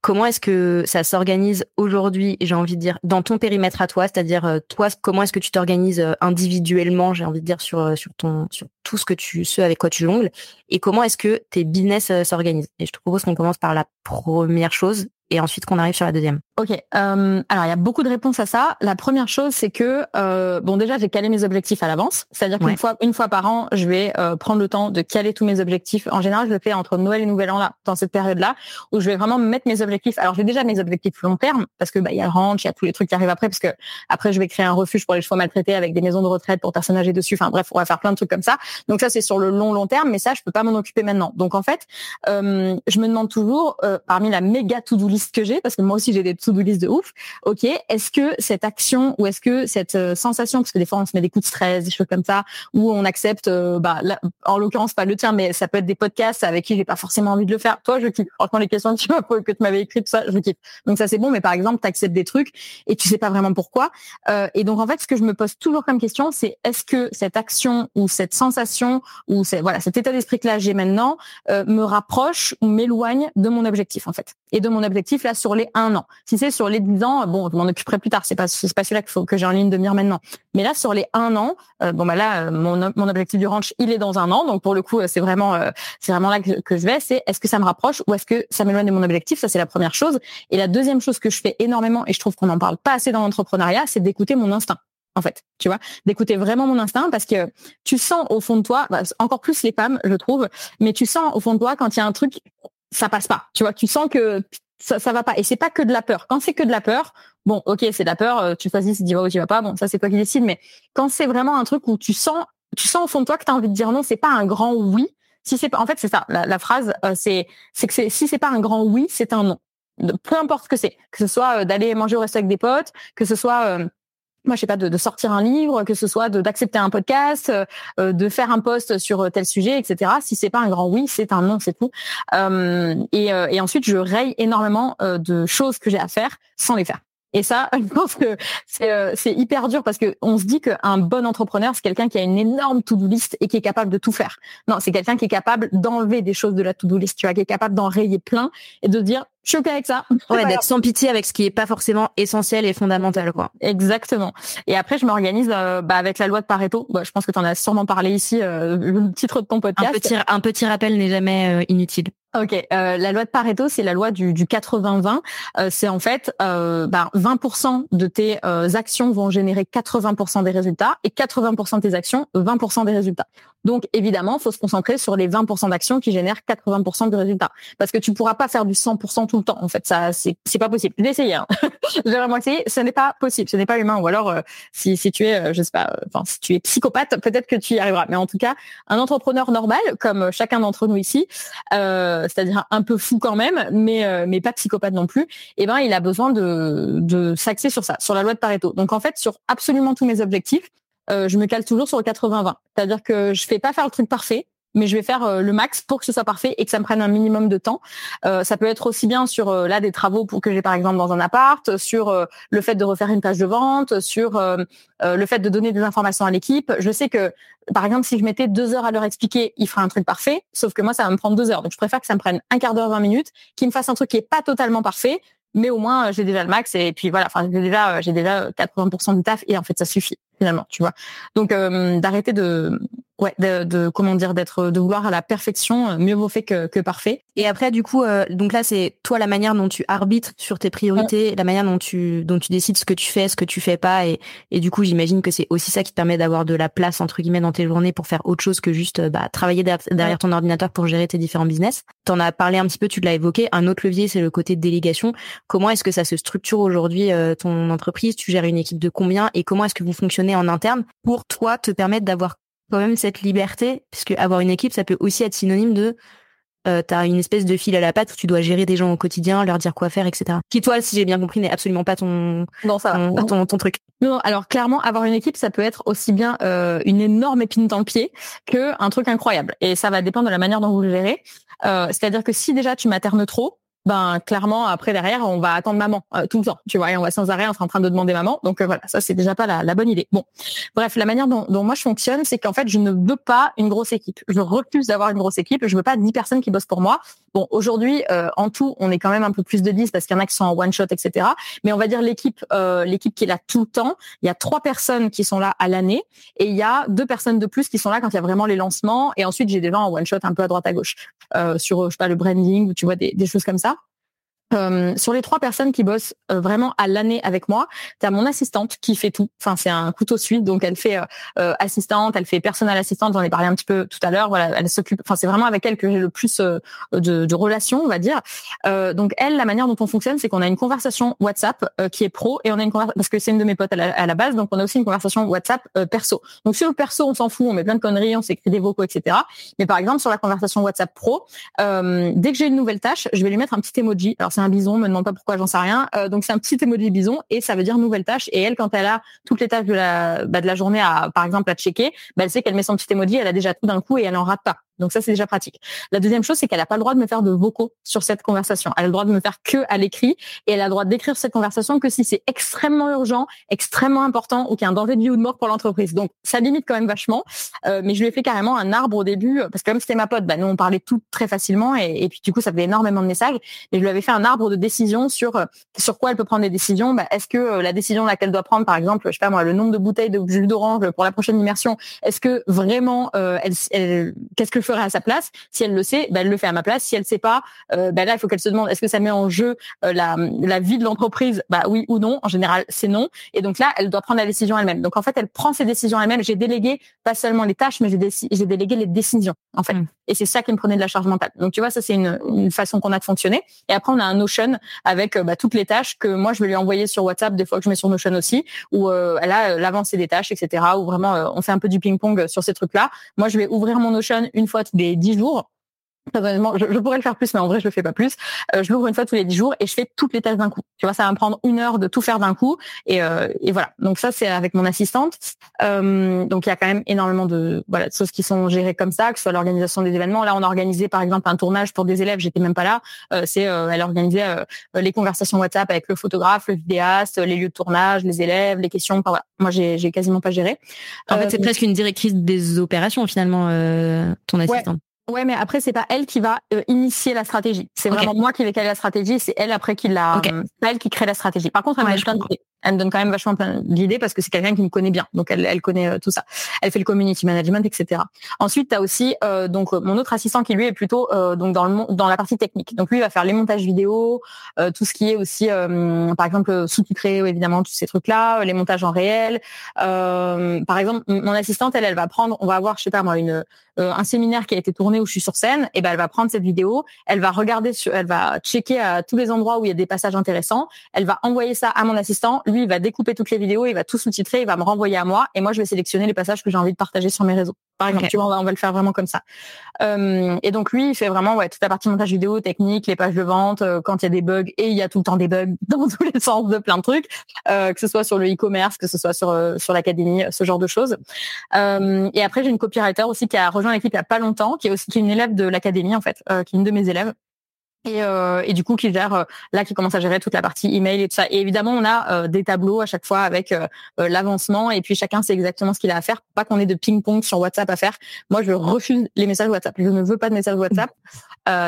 D: Comment est-ce que ça s'organise aujourd'hui, j'ai envie de dire, dans ton périmètre à toi, c'est-à-dire euh, toi, comment est-ce que tu t'organises individuellement, j'ai envie de dire sur sur ton sur tout ce que tu ce avec quoi tu jongles, et comment est-ce que tes business s'organisent? Et je te propose qu'on commence par la première chose, et ensuite qu'on arrive sur la deuxième.
B: Ok. Euh, alors il y a beaucoup de réponses à ça. La première chose, c'est que euh, bon déjà j'ai calé mes objectifs à l'avance, c'est-à-dire qu'une fois une fois par an, je vais euh, prendre le temps de caler tous mes objectifs. En général, je le fais entre Noël et Nouvel An là, dans cette période-là, où je vais vraiment mettre mes objectifs. Alors j'ai déjà mes objectifs long terme parce que bah il y a le ranch, il y a tous les trucs qui arrivent après, parce que après je vais créer un refuge pour les chevaux maltraités avec des maisons de retraite pour personnes âgées dessus. Enfin bref, on va faire plein de trucs comme ça. Donc ça c'est sur le long long terme, mais ça je peux pas m'en occuper maintenant. Donc en fait, euh, je me demande toujours parmi la méga to-do list que j'ai parce que moi aussi j'ai des to-do de ouf. Ok, est-ce que cette action ou est-ce que cette euh, sensation, parce que des fois on se met des coups de stress, des choses comme ça, où on accepte, euh, bah, en l'occurrence pas le tien, mais ça peut être des podcasts avec qui j'ai pas forcément envie de le faire. Toi, je kiffe. Franchement, les questions que tu que tu m'avais écrites, ça, je kiffe. Donc ça c'est bon, mais par exemple, tu acceptes des trucs et tu sais pas vraiment pourquoi. Euh, et donc en fait, ce que je me pose toujours comme question, c'est est-ce que cette action ou cette sensation ou voilà cet état d'esprit que là j'ai maintenant me rapproche ou m'éloigne de mon objectif en fait et de mon objectif là sur un an. Sur les 10 ans, bon, je m'en occuperai plus tard. C'est pas c'est pas celui-là qu'il faut que j'ai en ligne de mire maintenant. Mais là, sur les un an, euh, bon bah là, euh, mon, mon objectif du ranch, il est dans un an. Donc pour le coup, euh, c'est vraiment c'est vraiment là que, je vais. C'est est-ce que ça me rapproche ou est-ce que ça m'éloigne de mon objectif? Ça c'est la première chose. Et la deuxième chose que je fais énormément et je trouve qu'on n'en parle pas assez dans l'entrepreneuriat, c'est d'écouter mon instinct en fait, tu vois, d'écouter vraiment mon instinct parce que tu sens au fond de toi, bah, encore plus les femmes, je trouve, mais tu sens au fond de toi quand il y a un truc, ça passe pas, tu vois, tu sens que ça, ça va pas. Et c'est pas que de la peur. Quand c'est que de la peur, bon, ok, c'est de la peur. Euh, tu choisis si tu vas ou tu vas pas. Bon, ça c'est toi qui décides. Mais quand c'est vraiment un truc où tu sens, tu sens au fond de toi que tu as envie de dire non, c'est pas un grand oui. Si c'est en fait, c'est ça. La, phrase, euh, c'est, c'est que si c'est pas un grand oui, c'est un non. peu importe ce que c'est. Que ce soit euh, d'aller manger au resto avec des potes, que ce soit moi je sais pas de, sortir un livre que ce soit d'accepter un podcast euh, de faire un post sur tel sujet etc si c'est pas un grand oui c'est un non c'est tout. Euh, et, euh, et, ensuite je raye énormément de choses que j'ai à faire sans les faire et ça, <laughs> je pense que c'est hyper dur parce que on se dit qu'un bon entrepreneur, c'est quelqu'un qui a une énorme to-do list et qui est capable de tout faire. Non, c'est quelqu'un qui est capable d'enlever des choses de la to-do list, tu vois, qui est capable d'en rayer plein et de dire je suis ok avec ça.
D: Ouais, d'être sans pitié avec ce qui est pas forcément essentiel et fondamental, quoi.
B: Exactement. Et après, je m'organise euh, bah, avec la loi de Pareto. Bah, je pense que tu en as sûrement parlé ici, euh, le titre de ton podcast.
D: Un petit, un petit rappel n'est jamais euh, inutile.
B: Ok, euh, la loi de Pareto, c'est la loi du, du 80-20. Euh, c'est en fait, euh, bah, 20% de tes actions vont générer 80% des résultats et 80% de tes actions, 20% des résultats. Donc évidemment, faut se concentrer sur les 20% d'actions qui génèrent 80% de résultats, parce que tu pourras pas faire du 100% tout le temps. En fait, ça, c'est c'est pas possible. D'essayer. Hein. <laughs> <laughs> J'ai vraiment essayé. Ce n'est pas possible. Ce n'est pas humain. Ou alors, si si tu es, je sais pas, enfin si tu es psychopathe, peut-être que tu y arriveras. Mais en tout cas, un entrepreneur normal, comme chacun d'entre nous ici. Euh, euh, c'est-à-dire un peu fou quand même, mais euh, mais pas psychopathe non plus. Eh ben il a besoin de de s'axer sur ça, sur la loi de Pareto. Donc en fait sur absolument tous mes objectifs, euh, je me cale toujours sur le 80-20. C'est-à-dire que je fais pas faire le truc parfait, mais je vais faire euh, le max pour que ce soit parfait et que ça me prenne un minimum de temps. Euh, ça peut être aussi bien sur euh, là des travaux pour que j'ai par exemple dans un appart, sur le fait de refaire une page de vente, sur le fait de donner des informations à l'équipe. Je sais que par exemple si je mettais deux heures à leur expliquer, il ferait un truc parfait, sauf que moi ça va me prendre deux heures. Donc je préfère que ça me prenne un quart d'heure, 20 minutes, qu'il me fasse un truc qui est pas totalement parfait, mais au moins j'ai déjà le max et puis voilà. Enfin j'ai déjà j'ai déjà 80% du taf et en fait ça suffit finalement, tu vois. Donc d'arrêter de ouais, de, de, comment dire, d'être, de vouloir à la perfection, euh, mieux vaut fait que, que parfait.
D: Et après, du coup, euh, donc là, c'est toi la manière dont tu arbitres sur tes priorités, la manière dont tu, dont tu décides ce que tu fais, ce que tu fais pas, et, et du coup, j'imagine que c'est aussi ça qui te permet d'avoir de la place entre guillemets dans tes journées pour faire autre chose que juste euh, bah, travailler derrière, ton ordinateur pour gérer tes différents business. T'en as parlé un petit peu, tu l'as évoqué. Un autre levier, c'est le côté de délégation. Comment est-ce que ça se structure aujourd'hui ton entreprise? Tu gères une équipe de combien? Et comment est-ce que vous fonctionnez en interne pour toi te permettre d'avoir quand même cette liberté, puisque avoir une équipe, ça peut aussi être synonyme de euh, t'as une espèce de fil à la patte où tu dois gérer des gens au quotidien, leur dire quoi faire, etc. Qui toi, si j'ai bien compris, n'est absolument pas ton
B: non ça
D: ton, ton, truc.
B: Non, alors clairement, avoir une équipe, ça peut être aussi bien euh, une énorme épine dans le pied que un truc incroyable. Et ça va dépendre de la manière dont vous le gérez. Euh, C'est-à-dire que si déjà tu maternes trop, ben clairement après derrière on va attendre maman euh, tout le temps tu vois et on va sans arrêt être en train de demander maman. Donc euh, voilà ça c'est déjà pas la, la, bonne idée. Bon. Bref la manière dont, dont moi je fonctionne c'est qu'en fait je ne veux pas une grosse équipe. Je refuse d'avoir une grosse équipe. Je veux pas 10 personnes qui bossent pour moi. Bon aujourd'hui euh, en tout on est quand même un peu plus de 10 parce qu'il y en a qui sont en one shot etc mais on va dire l'équipe l'équipe qui est là tout le temps. Il y a trois personnes qui sont là à l'année et il y a deux personnes de plus qui sont là quand il y a vraiment les lancements. Et ensuite j'ai des gens en one shot un peu à droite à gauche sur je sais pas le branding ou tu vois des choses comme ça euh, sur les trois personnes qui bossent euh, vraiment à l'année avec moi, tu as mon assistante qui fait tout. Enfin, c'est un couteau suite, donc elle fait euh, assistante, elle fait personnelle assistante. J'en ai parlé un petit peu tout à l'heure. Voilà, elle s'occupe. Enfin, c'est vraiment avec elle que j'ai le plus de, de, relations, on va dire. donc elle, la manière dont on fonctionne, c'est qu'on a une conversation WhatsApp qui est pro et on a une conversation parce que c'est une de mes potes à la, à la, base, donc on a aussi une conversation WhatsApp perso. Donc sur le perso, on s'en fout, on met plein de conneries, on s'écrit des vocaux, etc. Mais par exemple sur la conversation WhatsApp pro, dès que j'ai une nouvelle tâche, je vais lui mettre un petit emoji. Un bison, me demande pas pourquoi, j'en sais rien. Euh, donc c'est un petit emoji bison et ça veut dire nouvelle tâche. Et elle, quand elle a toutes les tâches de la, bah, de la journée à, par exemple, à checker, bah, elle sait qu'elle met son petit emoji, elle a déjà tout d'un coup et elle en rate pas. Donc ça, c'est déjà pratique. La deuxième chose, c'est qu'elle n'a pas le droit de me faire de vocaux sur cette conversation. Elle a le droit de me faire que à l'écrit et elle a le droit d'écrire cette conversation que si c'est extrêmement urgent, extrêmement important ou qu'il y a un danger de vie ou de mort pour l'entreprise. Donc ça limite quand même vachement. Euh, mais je lui ai fait carrément un arbre au début parce que comme c'était ma pote, bah, nous on parlait tout très facilement et, puis du coup ça faisait énormément de messages. Et je lui avais fait un arbre de décision sur euh, sur quoi elle peut prendre des décisions. Bah, est-ce que euh, la décision laquelle doit prendre, par exemple, je sais pas moi, le nombre de bouteilles de jus d'orange pour la prochaine immersion, est-ce que vraiment elle, elle qu'est-ce que à sa place Si elle le sait, bah, elle le fait à ma place. Si elle sait pas, euh, bah, là il faut qu'elle se demande est-ce que ça met en jeu euh, la, la vie de l'entreprise? Bah oui ou non. En général, c'est non. Et donc là, elle doit prendre la décision elle-même. Donc en fait, elle prend ses décisions elle-même. J'ai délégué pas seulement les tâches, mais j'ai, délégué les décisions en fait. Mm. Et c'est ça qui me prenait de la charge mentale. Donc tu vois, ça c'est une, une façon qu'on a de fonctionner. Et après, on a un Notion avec euh, bah, toutes les tâches que moi je vais lui envoyer sur WhatsApp des fois que je mets sur Notion aussi, où elle a l'avancée des tâches, etc. Où vraiment on fait un peu du ping-pong sur ces trucs-là. Moi, je vais ouvrir mon Notion une fois les dix jours je, je, pourrais le faire plus, mais en vrai, je le fais pas plus. Euh, je l'ouvre une fois tous les dix jours et je fais toutes les tâches d'un coup. Tu vois, ça va me prendre une heure de tout faire d'un coup. Et, euh, et, voilà. Donc ça, c'est avec mon assistante. Euh, donc il y a quand même énormément de voilà de choses qui sont gérées comme ça, que ce soit l'organisation des événements. Là, on a organisé par exemple un tournage pour des élèves. J'étais même pas là. Euh, c'est elle organisait les conversations WhatsApp avec le photographe, le vidéaste, les lieux de tournage, les élèves, les questions. voilà. Moi, j'ai, j'ai quasiment pas géré.
A: En fait, c'est presque une directrice des opérations finalement, ton assistante.
B: Ouais, mais après c'est pas elle qui va euh, initier la stratégie. C'est vraiment moi qui vais caler la stratégie. C'est elle après qui la, okay. Euh, elle qui crée la stratégie. Par contre, elle ouais, plein elle me donne quand même vachement plein d'idées parce que c'est quelqu'un qui me connaît bien. Donc elle, elle connaît euh, tout ça. Elle fait le community management, etc. Ensuite, tu as aussi euh, donc mon autre assistant qui lui est plutôt euh, donc dans le dans la partie technique. Donc lui il va faire les montages vidéo, tout ce qui est aussi par exemple sous-titré évidemment tous ces trucs là, les montages en réel. par exemple, mon assistante elle elle va prendre, on va avoir je sais pas moi une un séminaire qui a été tourné où je suis sur scène, et ben elle va prendre cette vidéo, elle va regarder, sur, elle va checker à tous les endroits où il y a des passages intéressants, elle va envoyer ça à mon assistant lui, il va découper toutes les vidéos, il va tout sous-titrer, il va me renvoyer à moi, et moi, je vais sélectionner les passages que j'ai envie de partager sur mes réseaux. Par exemple, tu vois, on va, le faire vraiment comme ça. Euh, et donc lui, il fait vraiment ouais toute la partie montage vidéo, technique, les pages de vente, euh, quand il y a des bugs, et il y a tout le temps des bugs <laughs> dans tous les sens de plein de trucs, euh, que ce soit sur le e-commerce, que ce soit sur sur l'académie, ce genre de choses. et après, j'ai une copywriter aussi qui a rejoint l'équipe il y a pas longtemps, qui est aussi qui est une élève de l'académie en fait, qui est une de mes élèves et, euh, et, du coup qui gère euh, là qui commence à gérer toute la partie email et tout ça. Et évidemment on a euh, des tableaux à chaque fois avec euh, l'avancement. Et puis chacun sait exactement ce qu'il a à faire. Pas qu'on ait de ping pong sur WhatsApp à faire. Moi je refuse les messages WhatsApp. Je ne veux pas de messages WhatsApp.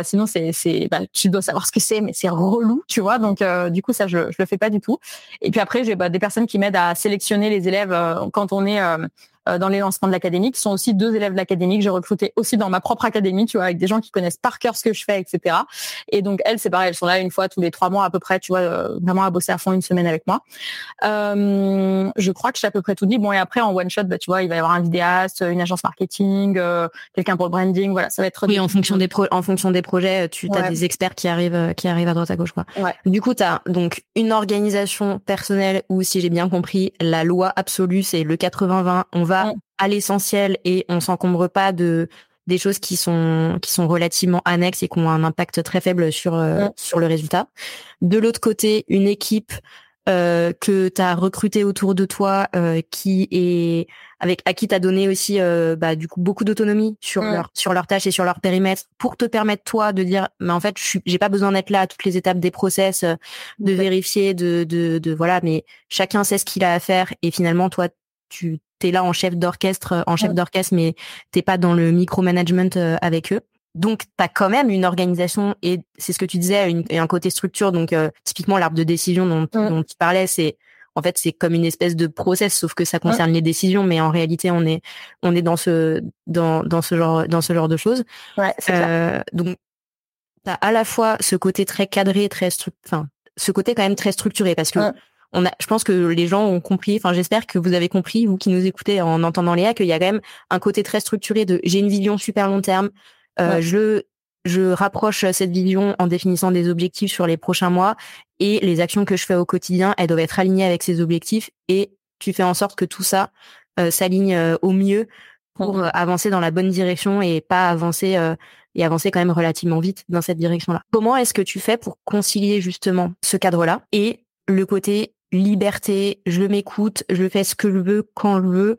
B: Sinon c'est c'est bah, tu dois savoir ce que c'est mais c'est relou tu vois. Donc du coup ça je je le fais pas du tout. Et puis après j'ai bah, des personnes qui m'aident à sélectionner les élèves quand on est euh, dans les lancements de l'académie, qui sont aussi deux élèves de l'académie que j'ai recrutés aussi dans ma propre académie, tu vois, avec des gens qui connaissent par cœur ce que je fais, etc. Et donc elles, c'est pareil, elles sont là une fois tous les trois mois à peu près, tu vois, euh, vraiment à bosser à fond une semaine avec moi. Euh, je crois que j'ai à peu près tout dit. Bon et après en one shot, bah, tu vois, il va y avoir un vidéaste, une agence marketing, euh, quelqu'un pour le branding, voilà, ça va être.
A: Oui, en fonction des pro en fonction des projets, tu as des experts qui arrivent qui arrivent à droite à gauche, quoi.
B: Ouais.
A: Du coup, tu as donc une organisation personnelle où, si j'ai bien compris, la loi absolue c'est le 80-20. On va à l'essentiel et on s'encombre pas de des choses qui sont qui sont relativement annexes et qui ont un impact très faible sur euh, sur le résultat. De l'autre côté, une équipe euh, que tu as recruté autour de toi euh, qui est avec à qui tu as donné aussi euh, bah, du coup beaucoup d'autonomie sur leur sur leurs tâches et sur leur périmètre pour te permettre toi de dire mais en fait je j'ai pas besoin d'être là à toutes les étapes des process de vérifier de, de de voilà mais chacun sait ce qu'il a à faire et finalement toi tu es là en chef d'orchestre, en chef d'orchestre, mais t'es pas dans le micromanagement euh, avec eux. Donc, tu as quand même une organisation et c'est ce que tu disais, une, et un côté structure. Donc, euh, typiquement, l'arbre de décision dont, dont tu parlais, c'est en fait c'est comme une espèce de process, sauf que ça concerne les décisions, mais en réalité, on est on est dans ce dans dans ce genre dans ce genre de choses.
B: Ouais,
A: euh, donc, t'as à la fois ce côté très cadré, très enfin ce côté quand même très structuré parce que on a, je pense que les gens ont compris, enfin j'espère que vous avez compris, vous qui nous écoutez en entendant Léa, qu'il y a quand même un côté très structuré de j'ai une vision super long terme, euh, je je rapproche cette vision en définissant des objectifs sur les prochains mois et les actions que je fais au quotidien, elles doivent être alignées avec ces objectifs et tu fais en sorte que tout ça euh, s'aligne euh, au mieux pour mmh. avancer dans la bonne direction et pas avancer et avancer quand même relativement vite dans cette direction-là. Comment est-ce que tu fais pour concilier justement ce cadre-là et le côté liberté, je m'écoute, je fais ce que je veux quand je veux.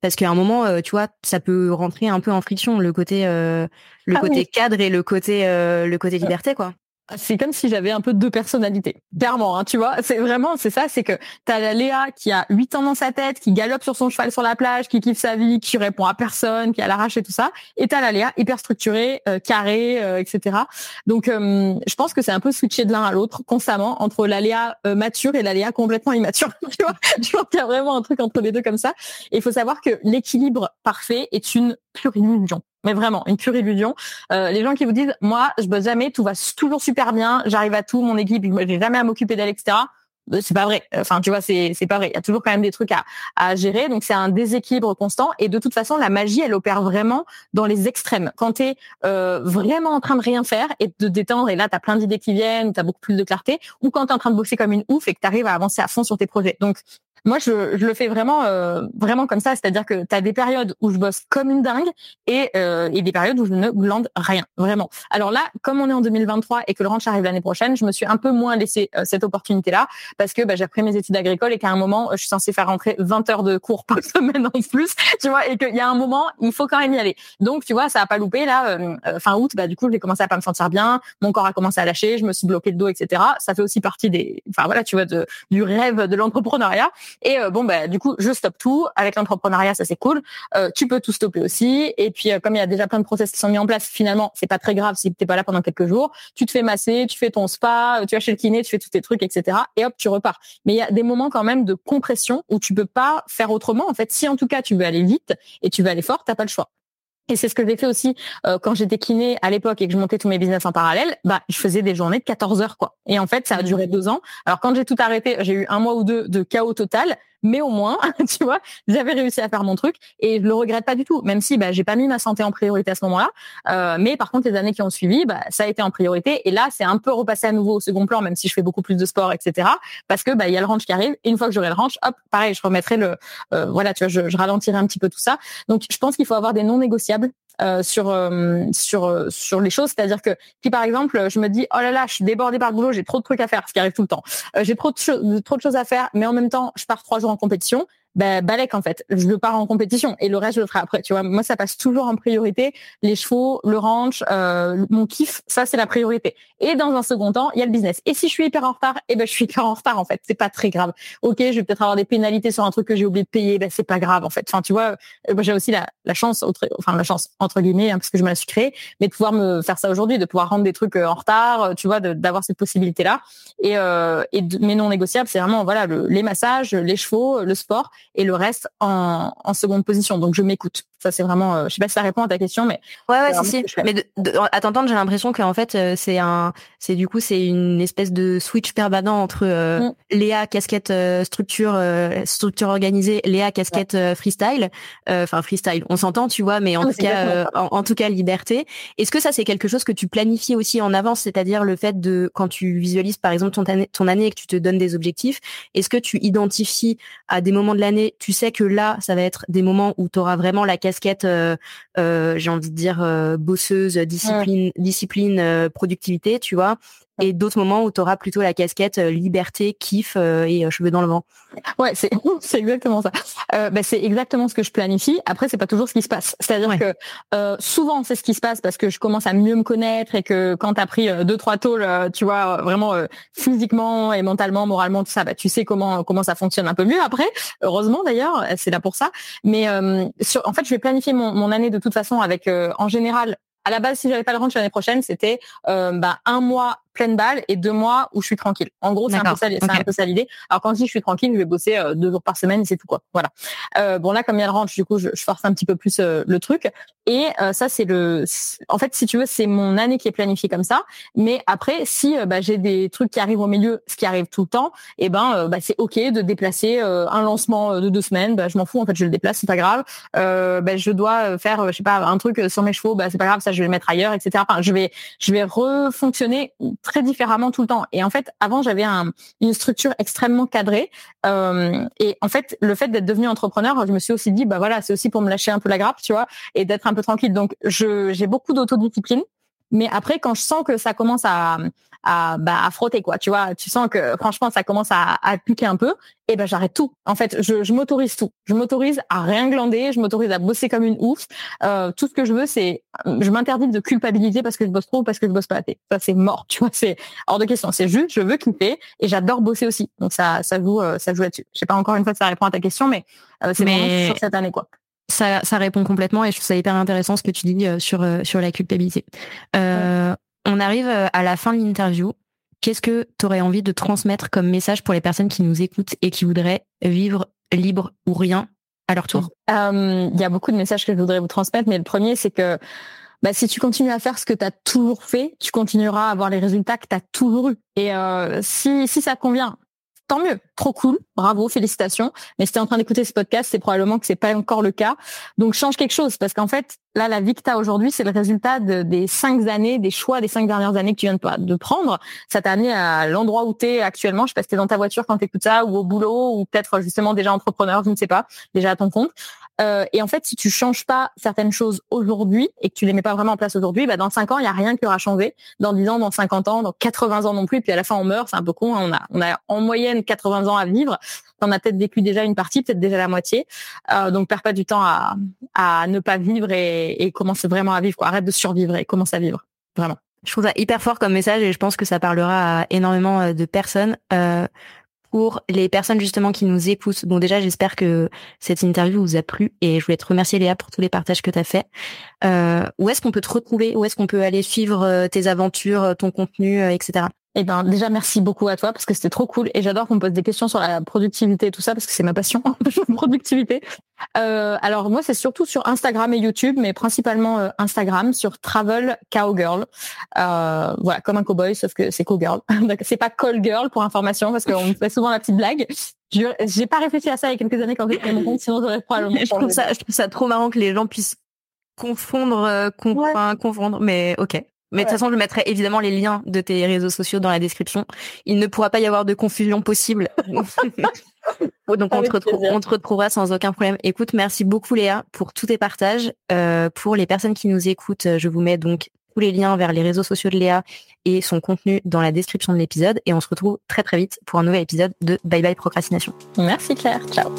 A: Parce qu'à un moment, euh, tu vois, ça peut rentrer un peu en friction le côté, euh, le ah côté cadre et le côté, euh, le côté liberté, quoi
B: c'est comme si j'avais un peu deux personnalités. Clairement, hein, tu vois, c'est vraiment c'est ça, c'est que t'as la Léa qui a huit ans dans sa tête, qui galope sur son cheval sur la plage, qui kiffe sa vie, qui répond à personne, qui a l'arrache et tout ça, et t'as la Léa hyper structurée, euh, carrée, euh, etc. Donc, euh, je pense que c'est un peu switché de l'un à l'autre constamment entre la Léa mature et la Léa complètement immature. <laughs> tu vois, je pense qu'il y a vraiment un truc entre les deux comme ça. Et il faut savoir que l'équilibre parfait est une pure illusion mais vraiment une pure illusion. Euh, les gens qui vous disent moi je bosse jamais, tout va toujours super bien, j'arrive à tout, mon équipe, j'ai jamais à m'occuper d'elle, etc. Euh, c'est pas vrai. Enfin, tu vois, c'est c'est pas vrai. Il y a toujours quand même des trucs à à gérer. Donc c'est un déséquilibre constant. Et de toute façon, la magie, elle opère vraiment dans les extrêmes. Quand tu es euh, vraiment en train de rien faire et de détendre, et là tu as plein d'idées qui viennent, tu as beaucoup plus de clarté, ou quand tu es en train de bosser comme une ouf et que tu arrives à avancer à fond sur tes projets. Donc Moi, je, je le fais vraiment, euh, vraiment comme ça. C'est-à-dire que tu as des périodes où je bosse comme une dingue et, euh, et des périodes où je ne glande rien, vraiment. Alors là, comme on est en 2023 et que le ranch arrive l'année prochaine, je me suis un peu moins laissé euh, cette opportunité-là parce que bah, j'ai repris mes études agricoles et qu'à un moment, je suis censée faire rentrer 20 heures de cours par <laughs> semaine en plus, tu vois, et qu'il y a un moment, il faut quand même y aller. Donc, tu vois, ça a pas loupé là. Euh, euh, fin août, bah du coup, j'ai commencé à pas me sentir bien, mon corps a commencé à lâcher, je me suis bloqué le dos, etc. Ça fait aussi partie des, enfin voilà, tu vois, du rêve de l'entrepreneuriat. Et euh, bon, bah du coup, je stoppe tout. Avec l'entrepreneuriat, ça c'est cool. tu peux tout stopper aussi. Et puis, comme il y a déjà plein de process qui sont mis en place, finalement, c'est pas très grave si t'es pas là pendant quelques jours. Tu te fais masser, tu fais ton spa, tu vas chez le kiné, tu fais tous tes trucs, etc. Et hop, tu repars. Mais il y a des moments quand même de compression où tu peux pas faire autrement. En fait, si en tout cas tu veux aller vite et tu veux aller fort, t'as pas le choix. Et c'est ce que j'ai fait aussi euh, quand j'étais kiné à l'époque et que je montais tous mes business en parallèle. Bah, je faisais des journées de 14 heures, quoi. Et en fait, ça a duré deux ans. Alors quand j'ai tout arrêté, j'ai eu un mois ou deux de chaos total mais au moins, <laughs> tu vois, j'avais réussi à faire mon truc et je le regrette pas du tout, même si bah, j'ai pas mis ma santé en priorité à ce moment-là. Euh, mais par contre, les années qui ont suivi, bah, ça a été en priorité et là, c'est un peu repassé à nouveau au second plan, même si je fais beaucoup plus de sport, etc. Parce que bah, il y a le ranch qui arrive. Et une fois que j'aurai le ranch, hop, pareil, je remettrai le, euh, voilà, tu vois, je, je ralentirai un petit peu tout ça. Donc, je pense qu'il faut avoir des non négociables euh, sur euh, sur euh, sur les choses. C'est-à-dire que si par exemple je me dis oh là là je suis débordée par le boulot j'ai trop de trucs à faire ce qui arrive tout le temps. J'ai trop de trop de choses à faire mais en même temps je pars trois jours en compétition bah, Balek en fait. Je pars en compétition et le reste je le ferai après. Tu vois, moi ça passe toujours en priorité. Les chevaux, le ranch, euh, mon kiff, ça c'est la priorité. Et dans un second temps, il y a le business. Et si je suis hyper en retard, eh ben je suis hyper en retard en fait. C'est pas très grave. Ok, je vais peut-être avoir des pénalités sur un truc que j'ai oublié de payer. Ben c'est pas grave en fait. Enfin tu vois, euh, moi j'ai aussi la, chance, enfin la chance entre guillemets, hein, parce que je me la suis créée, mais de pouvoir me faire ça aujourd'hui, de pouvoir rendre des trucs euh, en retard, euh, tu vois, d'avoir cette possibilité là. Et, euh, et de, mais non négociable, c'est vraiment voilà le, les massages, les chevaux, le sport et le reste en, seconde position. Donc je m'écoute. Ça c'est vraiment, euh, je sais pas si ça répond à ta question, mais
A: ouais ouais si, si. Mais à t'entendre, j'ai l'impression qu'en fait euh, c'est un, c'est du coup c'est une espèce de switch permanent entre euh, mm. Léa casquette structure structure organisée, Léa casquette freestyle, enfin freestyle. On s'entend, tu vois, mais en tout cas en, tout cas liberté. Est-ce que ça c'est quelque chose que tu planifies aussi en avance, c'est-à-dire le fait de quand tu visualises par exemple ton année, ton année et que tu te donnes des objectifs, est-ce que tu identifies à des moments de l'année, tu sais que là, ça va être des moments où tu auras vraiment la casquette, euh, euh, j'ai envie de dire, euh, bosseuse, discipline, discipline, productivité, tu vois et d'autres moments où tu auras plutôt la casquette euh, liberté, kiff euh, et euh, cheveux dans le vent.
B: Ouais, c'est <laughs> c'est exactement ça. Euh, bah, c'est exactement ce que je planifie. Après, c'est pas toujours ce qui se passe. C'est-à-dire que euh, souvent c'est ce qui se passe parce que je commence à mieux me connaître et que quand tu as pris deux trois tôles, tu vois vraiment physiquement et mentalement, moralement tout ça, bah tu sais comment comment ça fonctionne un peu mieux après. Heureusement d'ailleurs, c'est là pour ça. Mais sur, en fait, je vais planifier mon, mon année de toute façon avec en général à la base, si j'avais pas le ranch l'année prochaine, c'était euh, bah, un mois pleine balle et deux mois où je suis tranquille. En gros, c'est un peu ça, c'est un peu ça l'idée. Alors quand je dis je suis tranquille, je vais bosser euh, deux jours par semaine et c'est tout quoi. Voilà. Euh, bon là, comme il y a le ranch, du coup, je, je force un petit peu plus euh, le truc. Et euh, ça, c'est le. En fait, si tu veux, c'est mon année qui est planifiée comme ça. Mais après, si bah, j'ai des trucs qui arrivent au milieu, ce qui arrive tout le temps, et eh ben, bah, c'est ok de déplacer un lancement de deux semaines. Bah, je m'en fous. En fait, je le déplace, c'est pas grave. bah, je dois faire, je sais pas, un truc sur mes chevaux. Bah, c'est pas grave, ça je vais le mettre ailleurs, etc. Enfin, je vais, je vais refonctionner très différemment tout le temps. Et en fait, avant, j'avais un, une structure extrêmement cadrée. Euh, et en fait, le fait d'être devenu entrepreneur, je me suis aussi dit, bah voilà, c'est aussi pour me lâcher un peu la grappe, tu vois, et d'être un peu tranquille. Donc, je, j'ai beaucoup d'autodiscipline. Mais après, quand je sens que ça commence à, à, bah, à frotter, quoi, tu vois, tu sens que franchement, ça commence à, à piquer un peu, et eh ben j'arrête tout. En fait, je, je m'autorise tout. Je m'autorise à rien glander, je m'autorise à bosser comme une ouf. Euh, tout ce que je veux, c'est, je m'interdis de culpabiliser parce que je bosse trop ou parce que je bosse pas assez. Ça, c'est mort, <laughs> tu vois, c'est hors de question. C'est juste, je veux kiffer et j'adore bosser aussi. Donc ça, ça joue, euh, ça joue là-dessus. Je sais pas encore une fois si ça répond à ta question, mais euh, c'est mais... sur cette année, quoi
A: ça, ça répond complètement et je trouve ça hyper intéressant ce que tu dis euh, sur, euh, sur la culpabilité. Euh, On arrive euh, à la fin de l'interview. Qu'est-ce que tu aurais envie de transmettre comme message pour les personnes qui nous écoutent et qui voudraient vivre libre ou rien à leur tour?
B: Il y a beaucoup de messages que je voudrais vous transmettre, mais le premier, c'est que bah, si tu continues à faire ce que tu as toujours fait, tu continueras à avoir les résultats que tu as toujours eu. Et euh, si, si ça convient, tant mieux, trop cool, bravo, félicitations. Mais si tu es en train d'écouter ce podcast, c'est probablement que c'est pas encore le cas. Donc change quelque chose parce qu'en fait, là, la vie que tu as aujourd'hui, c'est le résultat des cinq années, des choix des cinq dernières années que tu viens de, prendre. Ça t'a amené à l'endroit où tu es actuellement. Je sais pas si tu dans ta voiture quand tu écoutes ça ou au boulot ou peut-être justement déjà entrepreneur, je ne sais pas, déjà à ton compte. Euh, et en fait, si tu changes pas certaines choses aujourd'hui et que tu les mets pas vraiment en place aujourd'hui, bah dans 5 ans, il y a rien qui aura changé. Dans 10 ans, dans 50 ans, dans 80 ans non plus. Puis à la fin, on meurt. C'est un peu con. Hein. On a, on a en moyenne 80 ans à vivre. On a peut-être vécu déjà une partie, peut-être déjà la moitié. Euh, donc, perds pas du temps à, à ne pas vivre et, et commence vraiment à vivre. Quoi. Arrête de survivre et commence à vivre. Vraiment.
D: Je trouve ça hyper fort comme message et je pense que ça parlera à énormément euh, de personnes. Euh, pour les personnes justement qui nous écoutent. Bon déjà j'espère que cette interview vous a plu et je voulais te remercier Léa pour tous les partages que tu as fait. Euh, où est-ce qu'on peut te retrouver? Où est-ce qu'on peut aller suivre euh, tes aventures, euh, ton contenu, etc.
B: Eh ben déjà merci beaucoup à toi parce que c'était trop cool et j'adore qu'on me pose des questions sur la productivité et tout ça parce que c'est ma passion <laughs> productivité. Euh, alors moi c'est surtout sur Instagram et YouTube mais principalement euh, Instagram sur Travel Cowgirl. Euh, voilà comme un cowboy sauf que c'est cowgirl. <laughs> c'est pas call girl pour information parce qu'on me fait souvent la petite blague. J'ai pas réfléchi à ça il y a quelques années quand j'ai créé mon compte sinon j'aurais probablement.
D: je trouve ça je trouve ça trop marrant que les gens puissent confondre euh, confondre mais ok. Mais de toute façon, je mettrai évidemment les liens de tes réseaux sociaux dans la description. Il ne pourra pas y avoir de confusion possible. <laughs> Donc on te, retrouvera sans aucun problème. Écoute, merci beaucoup Léa pour tous tes partages. Euh, pour les personnes qui nous écoutent, je vous mets donc tous les liens vers les réseaux sociaux de Léa et son contenu dans la description de l'épisode. Et on se retrouve très très vite pour un nouvel épisode de Bye Bye Procrastination.
B: Merci Claire. Ciao.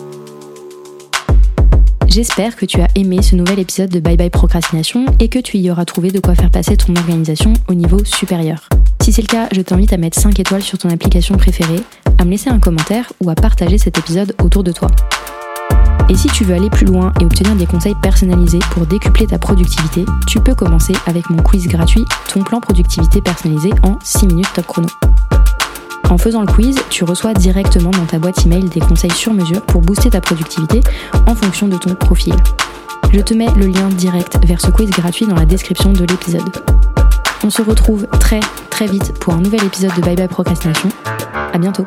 A: J'espère que tu as aimé ce nouvel épisode de Bye Bye Procrastination et que tu y auras trouvé de quoi faire passer ton organisation au niveau supérieur. Si c'est le cas, je t'invite à mettre 5 étoiles sur ton application préférée, à me laisser un commentaire ou à partager cet épisode autour de toi. Et si tu veux aller plus loin et obtenir des conseils personnalisés pour décupler ta productivité, tu peux commencer avec mon quiz gratuit Ton plan productivité personnalisé en 6 minutes top chrono. En faisant le quiz, tu reçois directement dans ta boîte email des conseils sur mesure pour booster ta productivité en fonction de ton profil. Je te mets le lien direct vers ce quiz gratuit dans la description de l'épisode. On se retrouve très très vite pour un nouvel épisode de Bye Bye Procrastination. À bientôt.